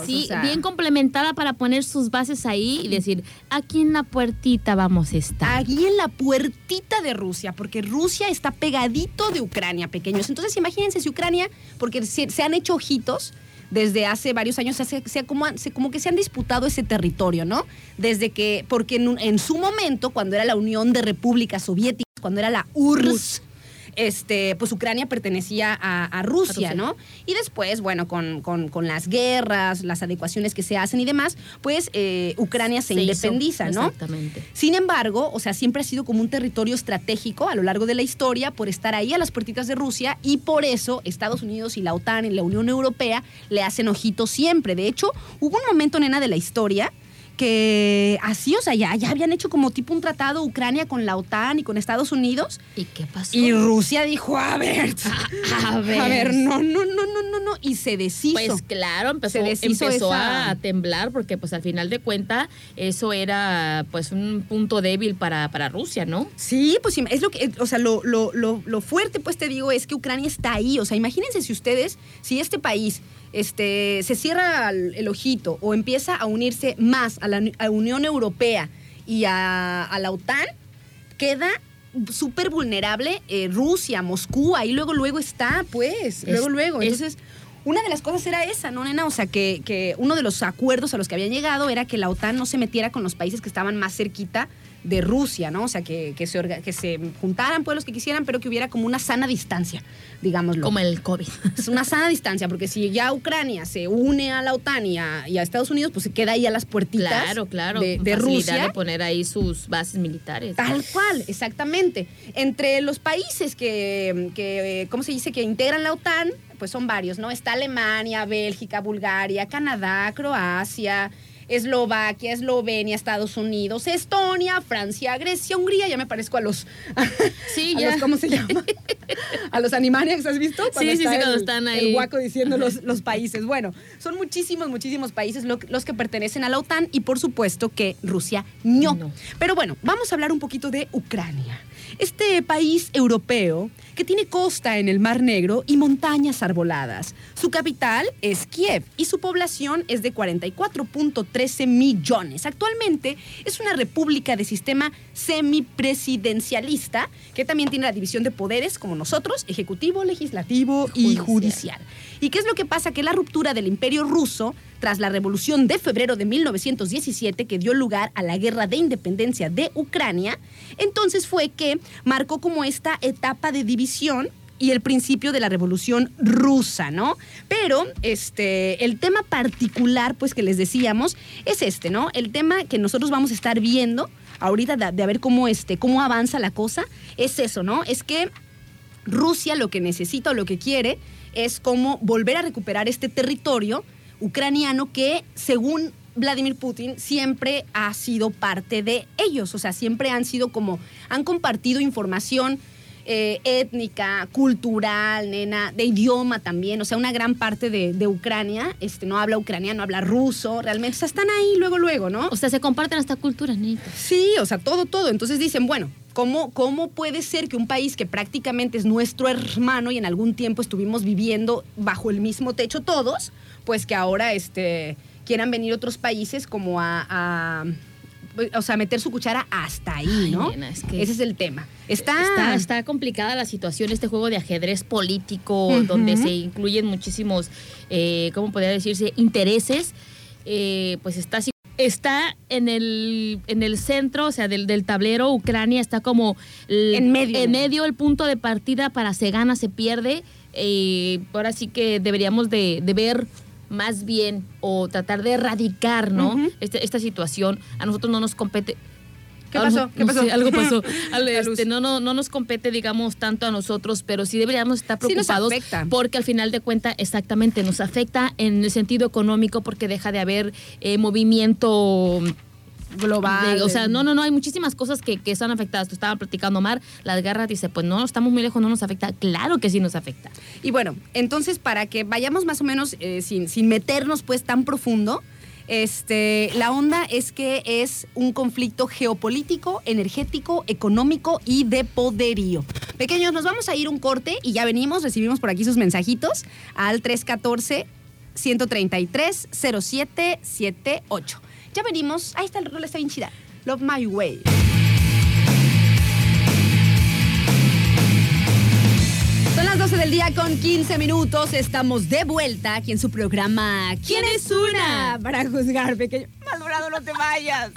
Sí, o sea. bien complementada para poner sus bases ahí y decir, aquí en la puertita vamos a estar. Aquí en la puertita de Rusia, porque Rusia está pegadito de Ucrania, pequeños. Entonces, imagínense si Ucrania, porque se, se han hecho ojitos desde hace varios años, se, se- como, se- como que se han disputado ese territorio, ¿no? Desde que, porque en, un- en su momento, cuando era la Unión de Repúblicas Soviéticas, cuando era la URSS, este, pues Ucrania pertenecía a, a Rusia, Rusia. ¿no? Y después, bueno, con, con- con las guerras, las adecuaciones que se hacen y demás, pues eh, Ucrania se, Se hizo, independiza, ¿no? Exactamente. Sin embargo, o sea, siempre ha sido como un territorio estratégico a lo largo de la historia por estar ahí a las puertitas de Rusia y por eso Estados Unidos y la OTAN y la Unión Europea le hacen ojitos siempre. De hecho, hubo un momento, nena, de la historia que así, o sea, ya, ya habían hecho como tipo un tratado Ucrania con la OTAN y con Estados Unidos ¿Y qué pasó? y Rusia dijo, a ver, a ver. a ver, no, no, no, no, no, no, y se deshizo. Pues claro, empezó, empezó esa- a temblar porque pues al final de cuenta eso era pues un punto débil para, para Rusia, ¿no? Sí, pues es lo que, o sea, lo, lo, lo, lo fuerte, pues te digo, es que Ucrania está ahí. O sea, imagínense si ustedes, si este país este, se cierra el, el ojito o empieza a unirse más a la a Unión Europea y a, a la OTAN, queda súper vulnerable eh, Rusia, Moscú, ahí luego, luego está, pues, luego, Es- luego. es- Entonces, una de las cosas era esa, ¿no, nena? O sea, que, que uno de los acuerdos a los que habían llegado era que la OTAN no se metiera con los países que estaban más cerquita de Rusia, ¿no? O sea, que, que se, orga- que se juntaran pueblos que quisieran, pero que hubiera como una sana distancia, digámoslo. Como el COVID. Es una sana distancia, porque si ya Ucrania se une a la OTAN y a, y a Estados Unidos, pues se queda ahí a las puertitas Claro, claro. de, de Rusia. de poner ahí sus bases militares. Tal cual, exactamente. Entre los países que, que, ¿cómo se dice?, que integran la OTAN, pues son varios, ¿no? Está Alemania, Bélgica, Bulgaria, Canadá, Croacia, Eslovaquia, Eslovenia, Estados Unidos, Estonia, Francia, Grecia, Hungría, ya me parezco a los... Sí, a ya. los- ¿Cómo se llama? a los Animaniacs, ¿has visto? Sí, sí, sí, cuando el- están El ahí. guaco diciendo los, los países. Bueno, son muchísimos, muchísimos países lo- los que pertenecen a la OTAN y por supuesto que Rusia no. No. Pero bueno, vamos a hablar un poquito de Ucrania. Este país europeo que tiene costa en el Mar Negro y montañas arboladas. Su capital es Kiev y su población es de 44.13 millones. Actualmente es una república de sistema semipresidencialista que también tiene la división de poderes como nosotros, ejecutivo, legislativo y Judicial. judicial. ¿Y qué es lo que pasa? Que la ruptura del imperio ruso tras la revolución de febrero de 1917 que dio lugar a la guerra de independencia de Ucrania, entonces fue que marcó como esta etapa de división y el principio de la revolución rusa, ¿no? Pero este el tema particular pues que les decíamos es este, ¿no? El tema que nosotros vamos a estar viendo ahorita de, a ver cómo este cómo avanza la cosa es eso, ¿no? Es que Rusia lo que necesita o lo que quiere es como volver a recuperar este territorio ucraniano que, según Vladimir Putin, siempre ha sido parte de ellos. O sea, siempre han sido como, han compartido información eh, étnica, cultural, nena, de idioma también. O sea, una gran parte de, de Ucrania este, no habla ucraniano, habla ruso, realmente. O sea, están ahí luego, luego, ¿no? O sea, se comparten hasta culturas, Nita. Sí, o sea, todo, todo. Entonces dicen, bueno, ¿cómo, ¿cómo puede ser que un país que prácticamente es nuestro hermano y en algún tiempo estuvimos viviendo bajo el mismo techo todos, pues que ahora este, quieran venir otros países como a... a o sea, meter su cuchara hasta ahí, Ay, ¿no? nena, es que- Ese es el tema. Está, Está, está complicada la situación, este juego de ajedrez político, donde se incluyen muchísimos, eh, ¿cómo podría decirse?, intereses. Eh, pues está así. Está en el, en el centro, o sea, del, del tablero, Ucrania está como... el- En medio. En medio el punto de partida para se gana, se pierde. Eh, ahora sí que deberíamos de, de ver más bien o tratar de erradicar, ¿no? Este- esta situación. A nosotros no nos compete. ¿Qué Algo- pasó? ¿Qué no pasó? sé, algo pasó. Este, no, no, no nos compete, digamos, tanto a nosotros, pero sí deberíamos estar Sí nos preocupados afecta. porque al final de cuentas, exactamente, nos afecta en el sentido económico porque deja de haber eh, movimiento global. de- o sea, no, no, no, hay muchísimas cosas que, que están afectadas. Tú estaba platicando, Mar, las guerras, dice, pues no, estamos muy lejos, no nos afecta. Claro que sí nos afecta. Y bueno, entonces para que vayamos más o menos eh, sin, sin meternos pues tan profundo, este, la onda es que es un conflicto geopolítico, energético, económico y de poderío. Pequeños, nos vamos a ir un corte y ya venimos, recibimos por aquí sus mensajitos al 314 133 0778. Ya venimos, ahí está el rol, está bien chida. Love My Way. Son las 12 del día con 15 minutos. Estamos de vuelta aquí en su programa ¿Quién es una? Para juzgar, pequeño. Maldonado, no te vayas.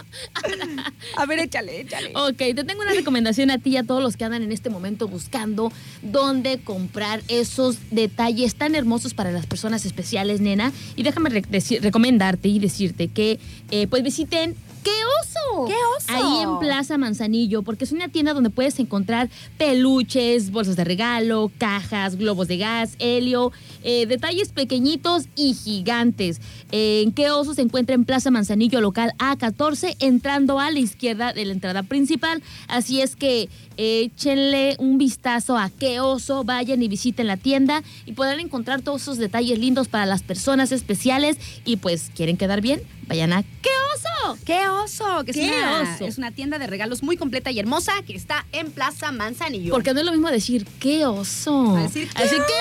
A ver, échale, échale. Ok, te tengo una recomendación a ti y a todos los que andan en este momento buscando dónde comprar esos detalles tan hermosos para las personas especiales, nena. Y déjame re- recomendarte y decirte que eh, pues visiten ¡Qué oso! ¡Qué oso! Ahí en Plaza Manzanillo, porque es una tienda donde puedes encontrar peluches, bolsas de regalo, cajas, globos de gas, helio, eh, detalles pequeñitos y gigantes. Eh, en qué oso se encuentra en Plaza Manzanillo, local A14, entrando a la izquierda de la entrada principal. Así es que eh, échenle un vistazo a qué oso, vayan y visiten la tienda y podrán encontrar todos esos detalles lindos para las personas especiales y pues quieren quedar bien, vayan a qué oso. ¡Qué oso! Que es, ¡Qué oso! es una tienda de regalos muy completa y hermosa que está en Plaza Manzanillo. Porque no es lo mismo decir qué oso. A decir, "¡Qué Decir, ¿qué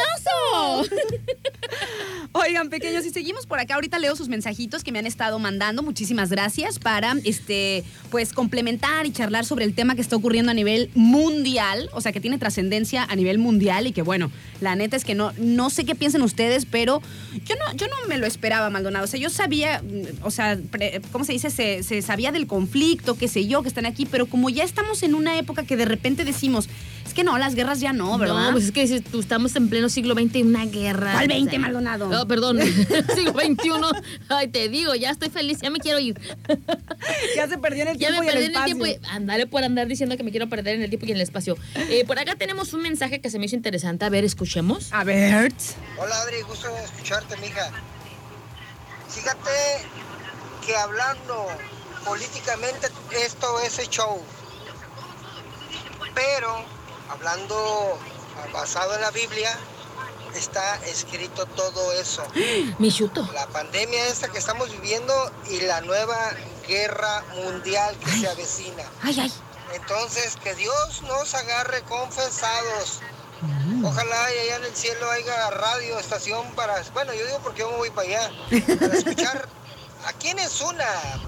oso? Oigan, pequeños, y seguimos por acá. Ahorita leo sus mensajitos que me han estado mandando. Muchísimas gracias para este, pues, complementar y charlar sobre el tema que está ocurriendo a nivel mundial. O sea, que tiene trascendencia a nivel mundial y que, bueno, la neta es que no, no sé qué piensen ustedes, pero yo no, yo no me lo esperaba, Maldonado. O sea, yo sabía, mm, o sea, pre- ¿cómo se dice? Se, se sabía del conflicto, qué sé yo, que están aquí, pero como ya estamos en una época que de repente decimos, es que no, las guerras ya no, ¿verdad? No, pues es que tú estamos en pleno siglo XX y una guerra. ¿Cuál O 20, sea, Maldonado? No, perdón, siglo XXI. Ay, te digo, ya estoy feliz, ya me quiero ir. ya se perdió en el Ya tiempo me y el en el espacio. tiempo. Y, andale por andar diciendo que me quiero perder en el tiempo y en el espacio. Eh, por acá tenemos un mensaje que se me hizo interesante. A ver, escuchemos. A ver. Hola Adri, gusto de escucharte, mija. Fíjate que hablando políticamente esto es show. Pero hablando basado en la Biblia, está escrito todo eso. Michuto. La pandemia esta que estamos viviendo y la nueva guerra mundial que se avecina. Ay, ay. Entonces, que Dios nos agarre confesados. Ojalá y allá en el cielo haya radio, estación para... Bueno, yo digo porque yo me voy para allá. Para escuchar a quién es una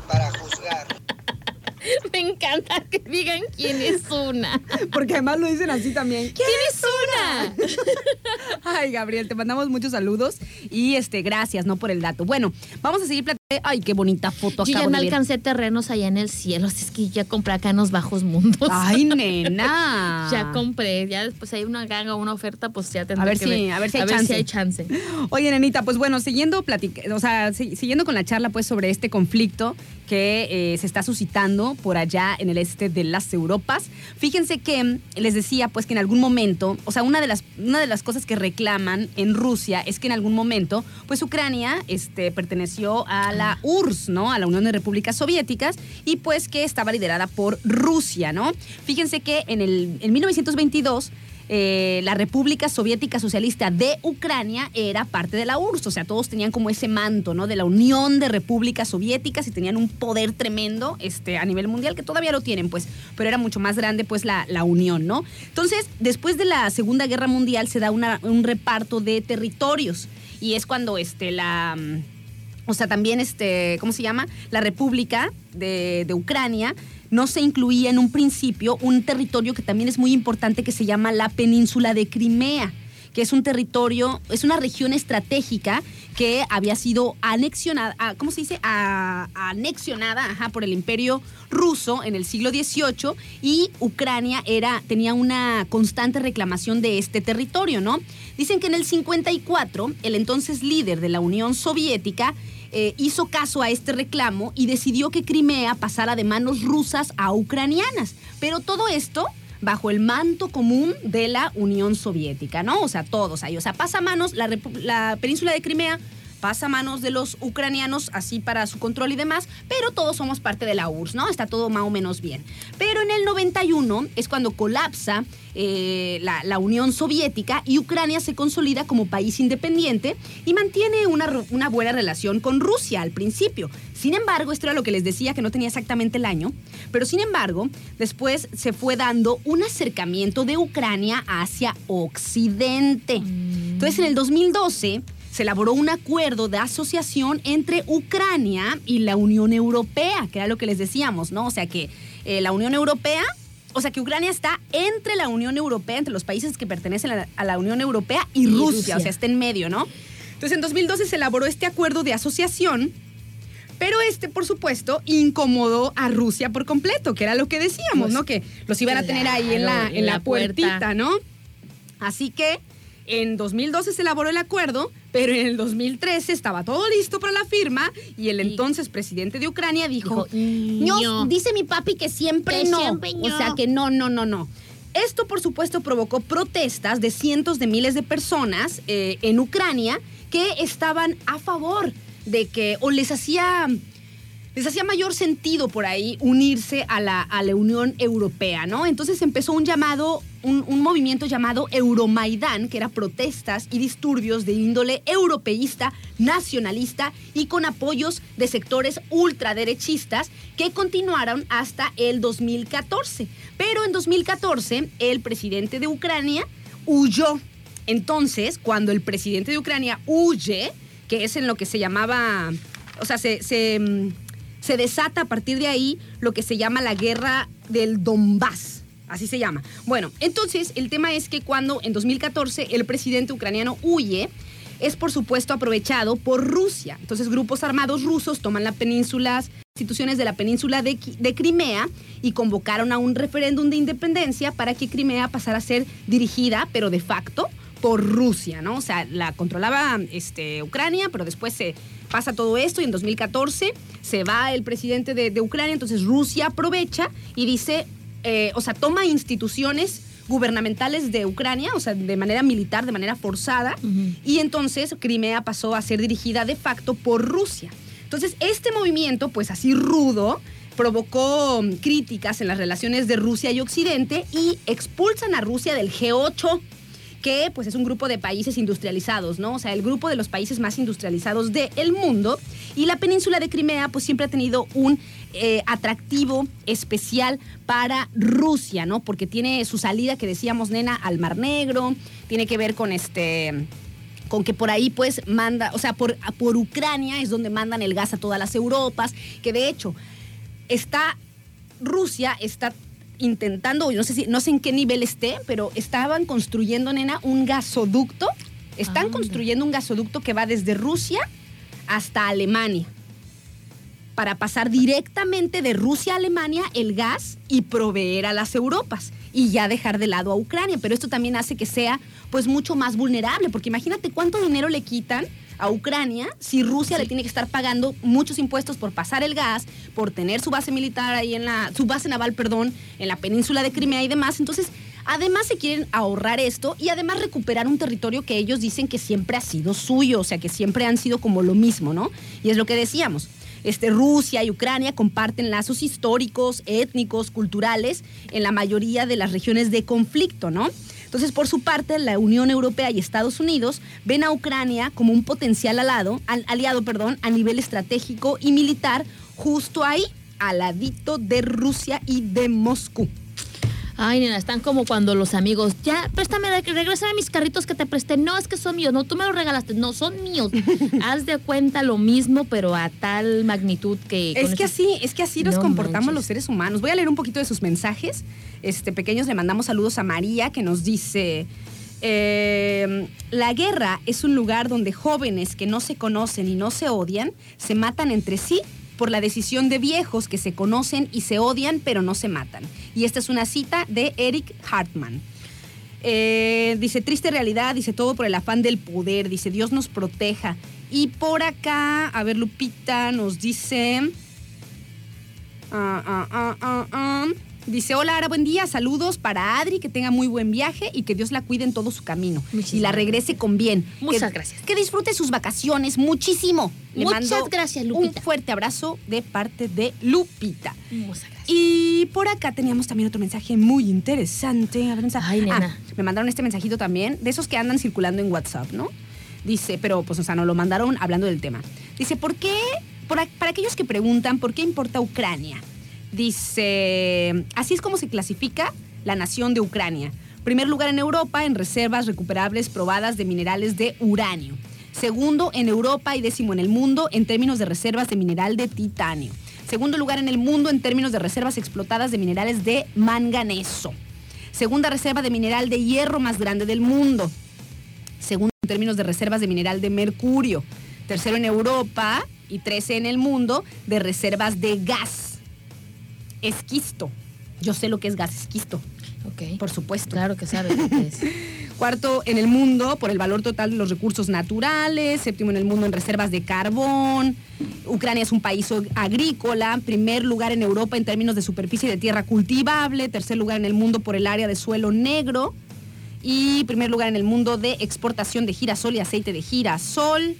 para juzgar. Me encanta que digan quién es una. Porque además lo dicen así también. ¿Quién es una? Ay, Gabriel, te mandamos muchos saludos y este, gracias, ¿no? Por el dato. Bueno, vamos a seguir platicando. Ay, qué bonita foto Yo ya me ver. alcancé terrenos allá en el cielo, así es que ya compré acá en los bajos mundos. Ay, nena. Ya compré, ya después hay una ganga, una oferta, pues ya tendré A ver que si- ver. a ver si hay a ver chance. si hay chance. Oye, nenita, pues bueno, siguiendo platic- o sea, si- siguiendo con la charla pues sobre este conflicto que eh, se está suscitando por allá en el este de las Europas. Fíjense que mm, les decía pues que en algún momento, o sea, una de las una de las cosas que reclaman en Rusia es que en algún momento pues Ucrania este perteneció a la URSS, ¿no? A la Unión de Repúblicas Soviéticas y pues que estaba liderada por Rusia, ¿no? Fíjense que en el en 1922 eh, la República Soviética Socialista de Ucrania era parte de la URSS, o sea, todos tenían como ese manto, ¿no? De la Unión de Repúblicas Soviéticas y tenían un poder tremendo este, a nivel mundial, que todavía lo tienen, pues, pero era mucho más grande, pues, la, la unión, ¿no? Entonces, después de la Segunda Guerra Mundial se da un reparto de territorios y es cuando, este, la... o sea, también, este, ¿cómo se llama? La República de, de Ucrania no se incluía en un principio un territorio que también es muy importante que se llama la península de Crimea que es un territorio, es una región estratégica que había sido anexionada, ¿cómo se dice? Anexionada por el imperio ruso en el siglo XVIII y Ucrania era, tenía una constante reclamación de este territorio, ¿no? Dicen que en el 54 el entonces líder de la Unión Soviética eh, hizo caso a este reclamo y decidió que Crimea pasara de manos rusas a ucranianas. Pero todo esto bajo el manto común de la Unión Soviética, ¿no? O sea, todos ahí. O sea, pasa a manos, la, la península de Crimea pasa a manos de los ucranianos así para su control y demás, pero todos somos parte de la URSS, ¿no? Está todo más o menos bien. Pero en el 91 es cuando colapsa eh, la, la Unión Soviética y Ucrania se consolida como país independiente y mantiene una, una buena relación con Rusia al principio. Sin embargo, esto era lo que les decía que no tenía exactamente el año, pero sin embargo, después se fue dando un acercamiento de Ucrania hacia Occidente. Entonces, en el 2012 se elaboró un acuerdo de asociación entre Ucrania y la Unión Europea, que era lo que les decíamos, ¿no? O sea que eh, la Unión Europea, o sea que Ucrania está entre la Unión Europea, entre los países que pertenecen a la, a la Unión Europea y, Y Rusia, Rusia. o sea, está en medio, ¿no? Entonces en 2012 se elaboró este acuerdo de asociación. Pero este, por supuesto, incomodó a Rusia por completo, que era lo que decíamos, Pues, ¿no? Que los iban a tener ahí en la, en puerta. puertita, ¿no? Así que en 2012 se elaboró el acuerdo, pero en el 2013 estaba todo listo para la firma y el entonces presidente de Ucrania dijo, "No, dice mi papi que siempre Que no. siempre O sea que no, no, no, no. Esto, por supuesto, provocó protestas de cientos de miles de personas eh, en Ucrania que estaban a favor de que, o les hacía les hacía mayor sentido por ahí unirse a la, a la Unión Europea, ¿no? Entonces empezó un llamado, un, movimiento llamado Euromaidán, que era protestas y disturbios de índole europeísta, nacionalista y con apoyos de sectores ultraderechistas que continuaron hasta el 2014. Pero en 2014 el presidente de Ucrania huyó. Entonces, cuando el presidente de Ucrania huye, que es en lo que se llamaba, o sea, se, se, mm, se desata a partir de ahí lo que se llama la guerra del Donbass. Así se llama. Bueno, entonces el tema es que cuando en 2014 el presidente ucraniano huye, es por supuesto aprovechado por Rusia. Entonces grupos armados rusos toman la península, instituciones de la península de Crimea y convocaron a un referéndum de independencia para que Crimea pasara a ser dirigida, pero de facto, por Rusia, ¿no? O sea, la controlaba este, Ucrania, pero después se pasa todo esto y en 2014 se va el presidente de, de Ucrania, entonces Rusia aprovecha y dice, eh, o sea, toma instituciones gubernamentales de Ucrania, o sea, de manera militar, de manera forzada, y entonces Crimea pasó a ser dirigida de facto por Rusia. Entonces, este movimiento, pues así rudo, provocó mm, críticas en las relaciones de Rusia y Occidente y expulsan a Rusia del G8 que pues es un grupo de países industrializados, ¿no? O sea, el grupo de los países más industrializados del mundo. Y la península de Crimea pues siempre ha tenido un eh, atractivo especial para Rusia, ¿no? Porque tiene su salida, que decíamos, nena, al Mar Negro, tiene que ver con este con que por ahí pues manda, o sea, por, por Ucrania es donde mandan el gas a todas las Europas, que de hecho está, Rusia está intentando, no sé, si, no sé en qué nivel esté, pero estaban construyendo, nena, un gasoducto, están Anda. construyendo un gasoducto que va desde Rusia hasta Alemania para pasar directamente de Rusia a Alemania el gas y proveer a las Europas y ya dejar de lado a Ucrania. Pero esto también hace que sea pues mucho más vulnerable, porque imagínate cuánto dinero le quitan a Ucrania si Rusia le tiene que estar pagando muchos impuestos por pasar el gas, por tener su base militar ahí en la, su base naval, perdón, en la península de Crimea y demás. Entonces, además se quieren ahorrar esto y además recuperar un territorio que ellos dicen que siempre ha sido suyo, o sea, que siempre han sido como lo mismo, ¿no? Y es lo que decíamos. Este, Rusia y Ucrania comparten lazos históricos, étnicos, culturales en la mayoría de las regiones de conflicto, ¿no? Entonces, por su parte, la Unión Europea y Estados Unidos ven a Ucrania como un potencial aliado, al- aliado perdón, a nivel estratégico y militar justo ahí, al ladito de Rusia y de Moscú. Ay, nena, están como cuando los amigos, ya, préstame, regrésame mis carritos que te presté. No, es que son míos. No, tú me los regalaste. No, son míos. Haz de cuenta lo mismo, pero a tal magnitud que... Es que así, es que así nos No comportamos manches. los seres humanos. Voy a leer un poquito de sus mensajes. Este, pequeños, le mandamos saludos a María, que nos dice. eh, la guerra es un lugar donde jóvenes que no se conocen y no se odian se matan entre sí por la decisión de viejos que se conocen y se odian pero no se matan. Y esta es una cita de Eric Hartman. Eh, dice, triste realidad, dice todo por el afán del poder, dice Dios nos proteja. Y por acá, a ver, Lupita nos dice... ah, ah, ah. Dice, hola, Ara, buen día, saludos para Adri, que tenga muy buen viaje y que Dios la cuide en todo su camino. Muchísimas y la regrese con bien. Muchas Que- gracias. Que disfrute sus vacaciones muchísimo. Le Muchas mando gracias, Un Lupita. fuerte abrazo de parte de Lupita. Muchas gracias. Y por acá teníamos también otro mensaje muy interesante. A ver, mensaje. Ay, nena. Ah, me mandaron este mensajito también, de esos que andan circulando en WhatsApp, ¿no? Dice, pero pues, o sea, nos lo mandaron hablando del tema. Dice, ¿por qué? por para aquellos que preguntan, ¿por qué importa Ucrania? Dice, así es como se clasifica la nación de Ucrania. Primer lugar en Europa en reservas recuperables probadas de minerales de uranio. Segundo en Europa y décimo en el mundo en términos de reservas de mineral de titanio. Segundo lugar en el mundo en términos de reservas explotadas de minerales de manganeso. Segunda reserva de mineral de hierro más grande del mundo. Segundo en términos de reservas de mineral de mercurio. Tercero en Europa y 13 en el mundo de reservas de gas. Esquisto. Yo sé lo que es gas esquisto, Ok. por supuesto. Claro que sabes lo que es. Cuarto en el mundo por el valor total de los recursos naturales. Séptimo en el mundo en reservas de carbón. Ucrania es un país agrícola. Primer lugar en Europa en términos de superficie de tierra cultivable. Tercer lugar en el mundo por el área de suelo negro. Y primer lugar en el mundo de exportación de girasol y aceite de girasol.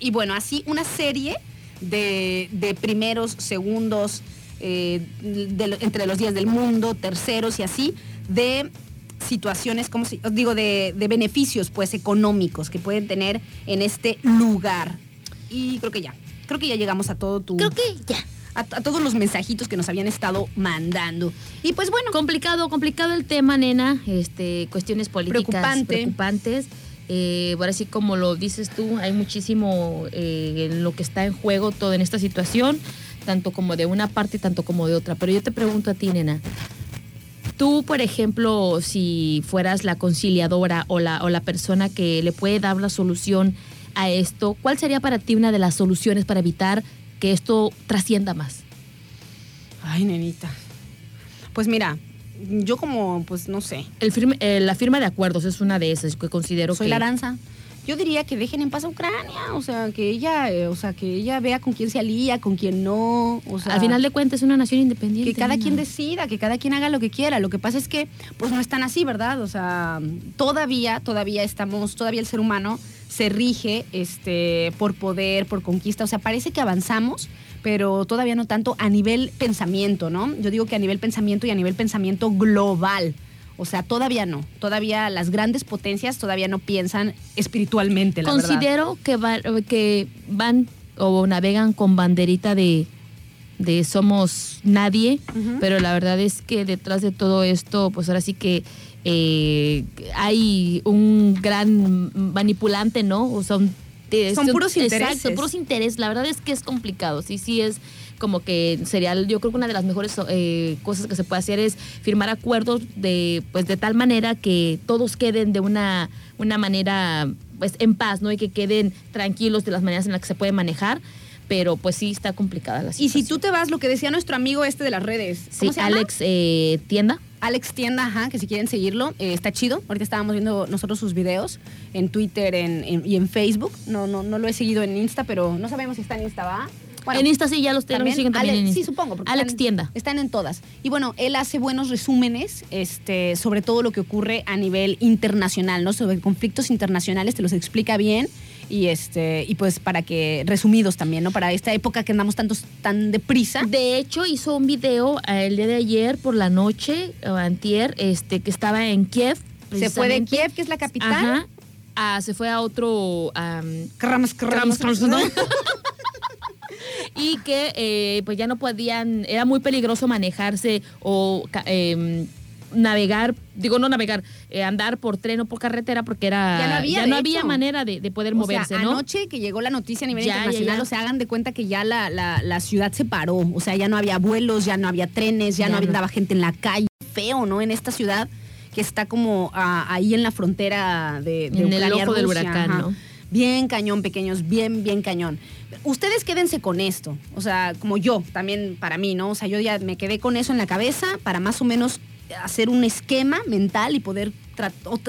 Y bueno, así una serie de, de primeros, segundos, eh, de entre los días del mundo, terceros y así, de situaciones, como si, digo, de, de beneficios pues económicos que pueden tener en este lugar. Y creo que ya, creo que ya llegamos a todo tu... Creo que ya. A, a todos los mensajitos que nos habían estado mandando. Y pues bueno, Complicado, complicado el tema, nena. Este, cuestiones políticas Preocupante. preocupantes. Eh, ahora sí, como lo dices tú, hay muchísimo eh, en lo que está en juego todo en esta situación, tanto como de una parte, tanto como de otra. Pero yo te pregunto a ti, nena. Tú, por ejemplo, si fueras la conciliadora o la, o la persona que le puede dar la solución a esto, ¿cuál sería para ti una de las soluciones para evitar que esto trascienda más? Ay, nenita. Pues mira, yo como, pues no sé, El firme- eh, la firma de acuerdos es una de esas que considero soy que la aranza. Yo diría que dejen en paz a Ucrania, o sea, que ella, eh, o sea, que ella vea con quién se alía, con quién no, o sea, al final de cuentas es una nación independiente. que cada quien decida, que cada quien haga lo que quiera. Lo que pasa es que, pues no es tan así, ¿verdad? O sea, todavía, todavía estamos, todavía el ser humano se rige, este, por poder, por conquista. O sea, parece que avanzamos, pero todavía no tanto a nivel pensamiento, ¿no? Yo digo que a nivel pensamiento y a nivel pensamiento global. O sea, todavía no. Todavía las grandes potencias todavía no piensan espiritualmente, la verdad. Considero que, va- que van o navegan con banderita de, de somos nadie, pero la verdad es que detrás de todo esto, pues ahora sí que eh, hay un gran manipulante, ¿no? O sea, un- de- Son puros Exacto, intereses. puros intereses. La verdad es que es complicado. Sí, sí es como que sería, yo creo que una de las mejores eh, cosas que se puede hacer es firmar acuerdos de, pues, de tal manera que todos queden de una, una manera, pues, en paz, ¿no? Y que queden tranquilos de las maneras en las que se puede manejar. Pero, pues, sí está complicada la Y situación. si tú te vas, lo que decía nuestro amigo este de las redes, Sí, ¿cómo se llama? Alex eh, Tienda. Alex Tienda, ajá, que si quieren seguirlo, eh, está chido. Ahorita estábamos viendo nosotros sus videos en Twitter en- en- y en Facebook. No, no, no lo he seguido en Insta, pero no sabemos si está en Insta, ¿va? Bueno, en Insta sí, ya los, los siguen también Ale- en. Sí, supongo. porque Alex están- Tienda. Están en todas. Y bueno, él hace buenos resúmenes este, sobre todo lo que ocurre a nivel internacional, ¿no? Sobre conflictos internacionales, te los explica bien. Y este y pues para que, resumidos también, ¿no? Para esta época que andamos tantos, tan deprisa. De hecho, hizo un video eh, el día de ayer por la noche, o antier, este, que estaba en Kiev. Se fue de. Kiev, que es la capital. Ajá. Ah, se fue a otro... am, Krams, krams, Krams, ¿no? Y que eh, pues ya no podían, era muy peligroso manejarse o em, navegar, digo no navegar, eh, andar por tren o por carretera porque era Ya no había, manera de, de poder O moverse, sea, ¿no? anoche que llegó la noticia a nivel Ya, internacional, ya. o sea, hagan de cuenta que ya la, la- la ciudad se paró. O sea, ya no había vuelos, ya no había trenes, ya, no no. andaba gente en la calle. Feo, ¿no? En esta ciudad que está como ah, ahí en la frontera de, de En el Ucrania, ojo del huracán, ajá. ¿no? Bien cañón, pequeños, bien, bien cañón. Ustedes quédense con esto, o sea, como yo, también para mí, ¿no? O sea, yo ya me quedé con eso en la cabeza para más o menos hacer un esquema mental y poder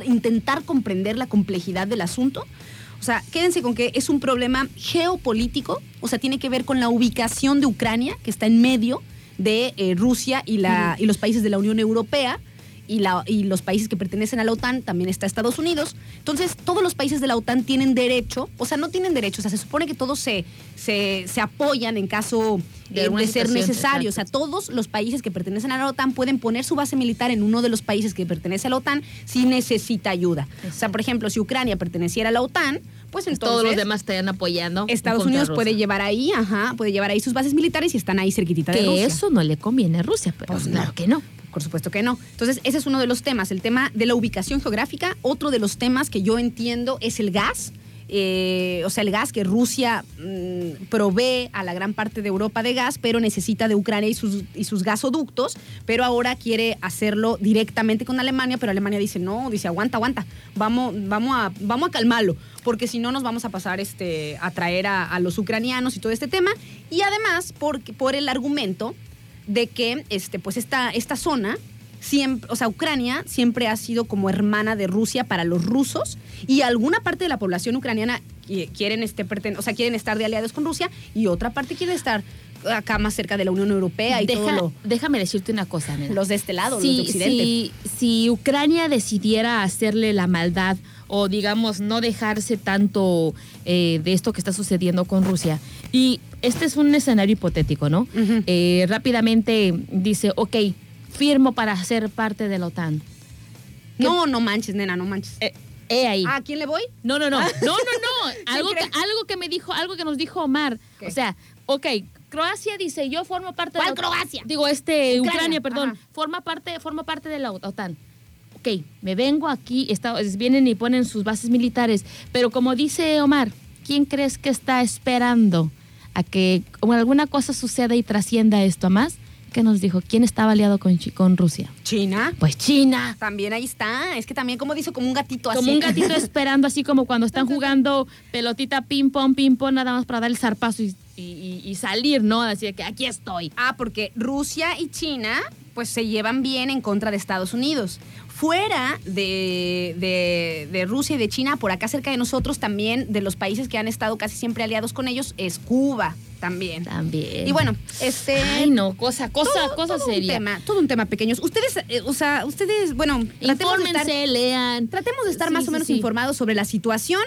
intentar comprender la complejidad del asunto. O sea, quédense con que es un problema geopolítico, o sea, tiene que ver con la ubicación de Ucrania, que está en medio de eh, Rusia y, la, y los países de la Unión Europea. Y, la- y los países que pertenecen a la OTAN, también está Estados Unidos. Entonces, todos los países de la OTAN tienen derecho, o sea, no tienen derecho, o sea, se supone que todos se, se, se apoyan en caso De eh, de ser necesario. O sea, todos los países que pertenecen a la OTAN pueden poner su base militar en uno de los países que pertenece a la OTAN si necesita ayuda. O sea, por ejemplo, si Ucrania perteneciera a la OTAN, pues entonces Todos los demás estarían apoyando. Estados Unidos Rusia. puede llevar ahí, ajá, puede llevar ahí sus bases militares y están ahí cerquitita de Que Rusia. eso no le conviene a Rusia, pero Pues no. claro que no. Por supuesto que no. Entonces, ese es uno de los temas, el tema de la ubicación geográfica. Otro de los temas que yo entiendo es el gas. Eh, o sea, el gas que Rusia mm, provee a la gran parte de Europa de gas, pero necesita de Ucrania y sus, y sus gasoductos, pero ahora quiere hacerlo directamente con Alemania, pero Alemania dice, no, dice, aguanta, aguanta, vamos, vamos, a, vamos a calmarlo, porque si no nos vamos a pasar este, a traer a, a los ucranianos y todo este tema. Y además, por, por el argumento de que este, pues esta, esta zona, siempre, o sea, Ucrania siempre ha sido como hermana de Rusia para los rusos y alguna parte de la población ucraniana qui- quieren, este, o sea, quieren estar de aliados con Rusia y otra parte quiere estar acá más cerca de la Unión Europea y todo lo- Déjame decirte una cosa, nena. los de este lado, si, los de Occidente. si- si Ucrania decidiera hacerle la maldad o digamos no dejarse tanto eh, de esto que está sucediendo con Rusia y este es un escenario hipotético, ¿no? Eh, rápidamente dice, ok, firmo para ser parte de la OTAN. No, no manches, nena, no manches. Eh, he ahí. ¿A quién le voy? No, no, no, no, no, no. Algo que, crees? algo que me dijo, algo que nos dijo Omar. ¿Qué? O sea, ok, Croacia dice, yo formo parte ¿Cuál de la Croacia? Digo, este, Ucrania, Ucrania, perdón. ajá. Forma parte, forma parte de la OTAN. Ok, me vengo aquí, está- vienen y ponen sus bases militares. Pero como dice Omar, ¿quién crees que está esperando a que alguna cosa suceda y trascienda esto a más? ¿Qué nos dijo? ¿Quién estaba aliado con, con Rusia? China. Pues China. También ahí está. Es que también, como dice, como un gatito así. Como un gatito esperando, así como cuando están jugando pelotita ping-pong, ping-pong, nada más para dar el zarpazo y, y- y salir, ¿no? Así que aquí estoy. Ah, porque Rusia y China pues se llevan bien en contra de Estados Unidos. Fuera de, de- de Rusia y de China, por acá cerca de nosotros también, de los países que han estado casi siempre aliados con ellos, es Cuba también. También. Y bueno, este... Ay, no, cosa, cosa, todo- cosa todo un tema, todo un tema pequeños. Ustedes, eh, o sea, ustedes, bueno, tratemos de estar, lean. tratemos de estar Sí, más o menos sí. informados sobre la situación.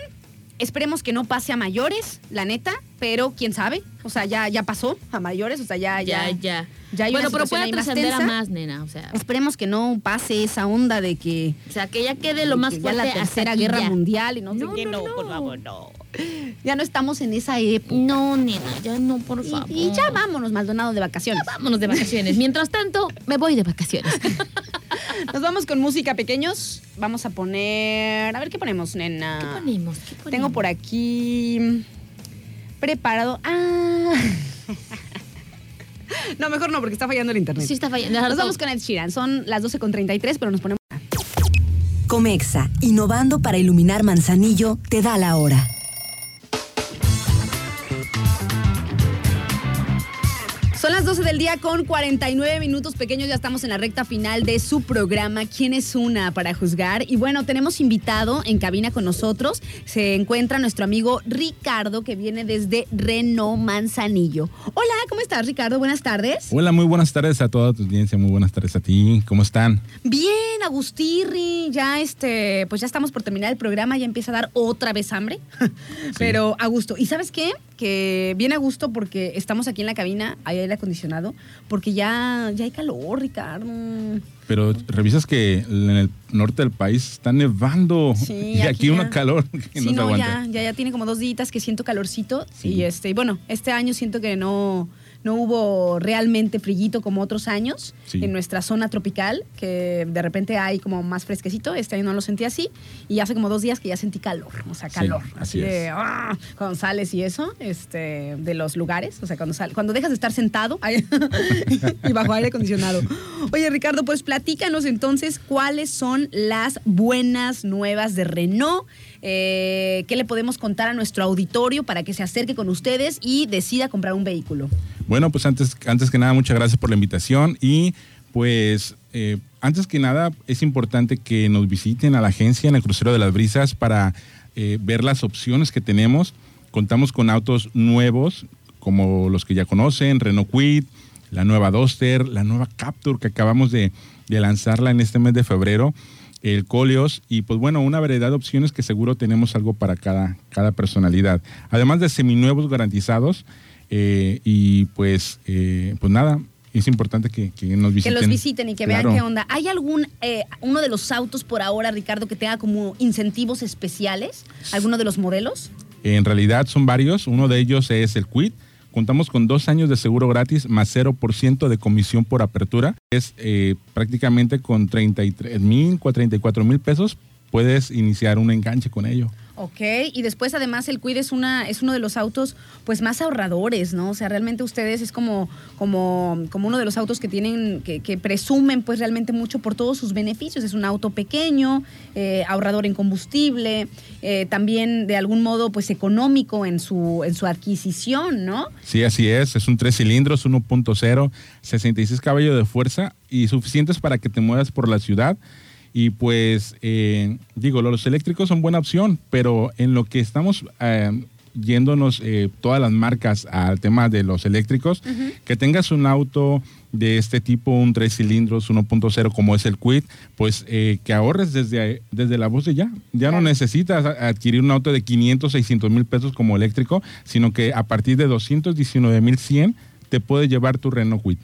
Esperemos que no pase a mayores, la neta, pero quién sabe. O sea, ya, ya pasó a mayores, o sea, ya, Ya, ya. ya. ya hay bueno, pero puede trascender a más, nena. O sea, Esperemos que no pase esa onda de que, o sea, que ya quede lo más que ya fuerte la tercera guerra ya. mundial y no, sé No, qué, no, por favor, no. Ya no estamos en esa época. No, nena, ya no, por Y- favor. y, ya vámonos, Maldonado, de vacaciones. Vámonos de vacaciones. Mientras tanto, me voy de vacaciones. Nos vamos con música, pequeños. Vamos a poner. A ver qué ponemos, nena. ¿Qué ponemos? ¿Qué ponemos? Tengo por aquí preparado. Ah. no, mejor no, porque está fallando el internet. Sí está fallando. Nos vamos con Ed Sheeran. Son las 12.33, pero nos ponemos. Comexa, innovando para iluminar Manzanillo, te da la hora. Son las 12 del día con 49 minutos pequeños. Ya estamos en la recta final de su programa. ¿Quién es una para juzgar? Y bueno, tenemos invitado en cabina con nosotros. Se encuentra nuestro amigo Ricardo, que viene desde Reno Manzanillo. Hola, ¿cómo estás, Ricardo? Buenas tardes. Hola, muy buenas tardes a toda tu audiencia, muy buenas tardes a ti. ¿Cómo están? Bien, Agustirri, ya este, pues ya estamos por terminar el programa, ya empieza a dar otra vez hambre, pero a gusto. ¿Y sabes qué? Que viene a gusto porque estamos aquí en la cabina, hay aire acondicionado, porque ya, ya hay calor, Ricardo. Pero revisas que en el norte del país está nevando Sí, y aquí aquí ya. calor que Sí, no no, aguanta. ya, ya, ya tiene como dos días que siento calorcito Sí. y este, y bueno, este año siento que no, no hubo realmente frillito como otros años Sí. en nuestra zona tropical, que de repente hay como más fresquecito, este año no lo sentí así y hace como dos días que ya sentí calor, o sea, Sí, calor, así de es. ¡ah! cuando sales y eso, este, de los lugares, o sea, cuando sal- cuando dejas de estar sentado y bajo aire acondicionado. Oye, Ricardo, pues platícanos entonces cuáles son las buenas nuevas de Renault. Eh, ¿Qué le podemos contar a nuestro auditorio para que se acerque con ustedes y decida comprar un vehículo? Bueno, pues antes, antes que nada, muchas gracias por la invitación y pues eh, antes que nada es importante que nos visiten a la agencia en el Crucero de las Brisas para eh, ver las opciones que tenemos. Contamos con autos nuevos como los que ya conocen, Renault Kwid, la nueva Duster, la nueva Capture que acabamos de lanzarla en este mes de febrero, el Coleos y pues bueno, una variedad de opciones que seguro tenemos algo para cada, cada personalidad. Además de seminuevos garantizados eh, y pues, eh, pues nada, es importante que, que nos Que visiten. los visiten y que Claro. vean qué onda. ¿Hay algún, eh, uno de los autos por ahora, Ricardo, que tenga como incentivos especiales? ¿Alguno de los modelos? En realidad son varios. Uno de ellos es el Quid. Contamos con dos años de seguro gratis más 0% de comisión por apertura. Es eh, prácticamente con 33 mil, 34 mil pesos. Puedes iniciar un enganche con ello. Ok, y después además el Quid es, una, es uno de los autos pues más ahorradores, ¿no? O sea, realmente ustedes es como, como, como uno de los autos que tienen, que, que presumen pues realmente mucho por todos sus beneficios. Es un auto pequeño, eh, ahorrador en combustible, eh, también de algún modo pues económico en su, en su adquisición, ¿no? Sí, así es. Es un tres cilindros, 1.0, 66 caballos de fuerza y suficientes para que te muevas por la ciudad. Y pues, eh, digo, los eléctricos son buena opción, pero en lo que estamos eh, yéndonos eh, todas las marcas al tema de los eléctricos, que tengas un auto de este tipo, un 3 cilindros 1.0 como es el Quid, pues eh, que ahorres desde, desde la voz de ya. Ya no necesitas adquirir un auto de 500, 600 mil pesos como eléctrico, sino que a partir de 219 mil 100 te puede llevar tu Renault Quid.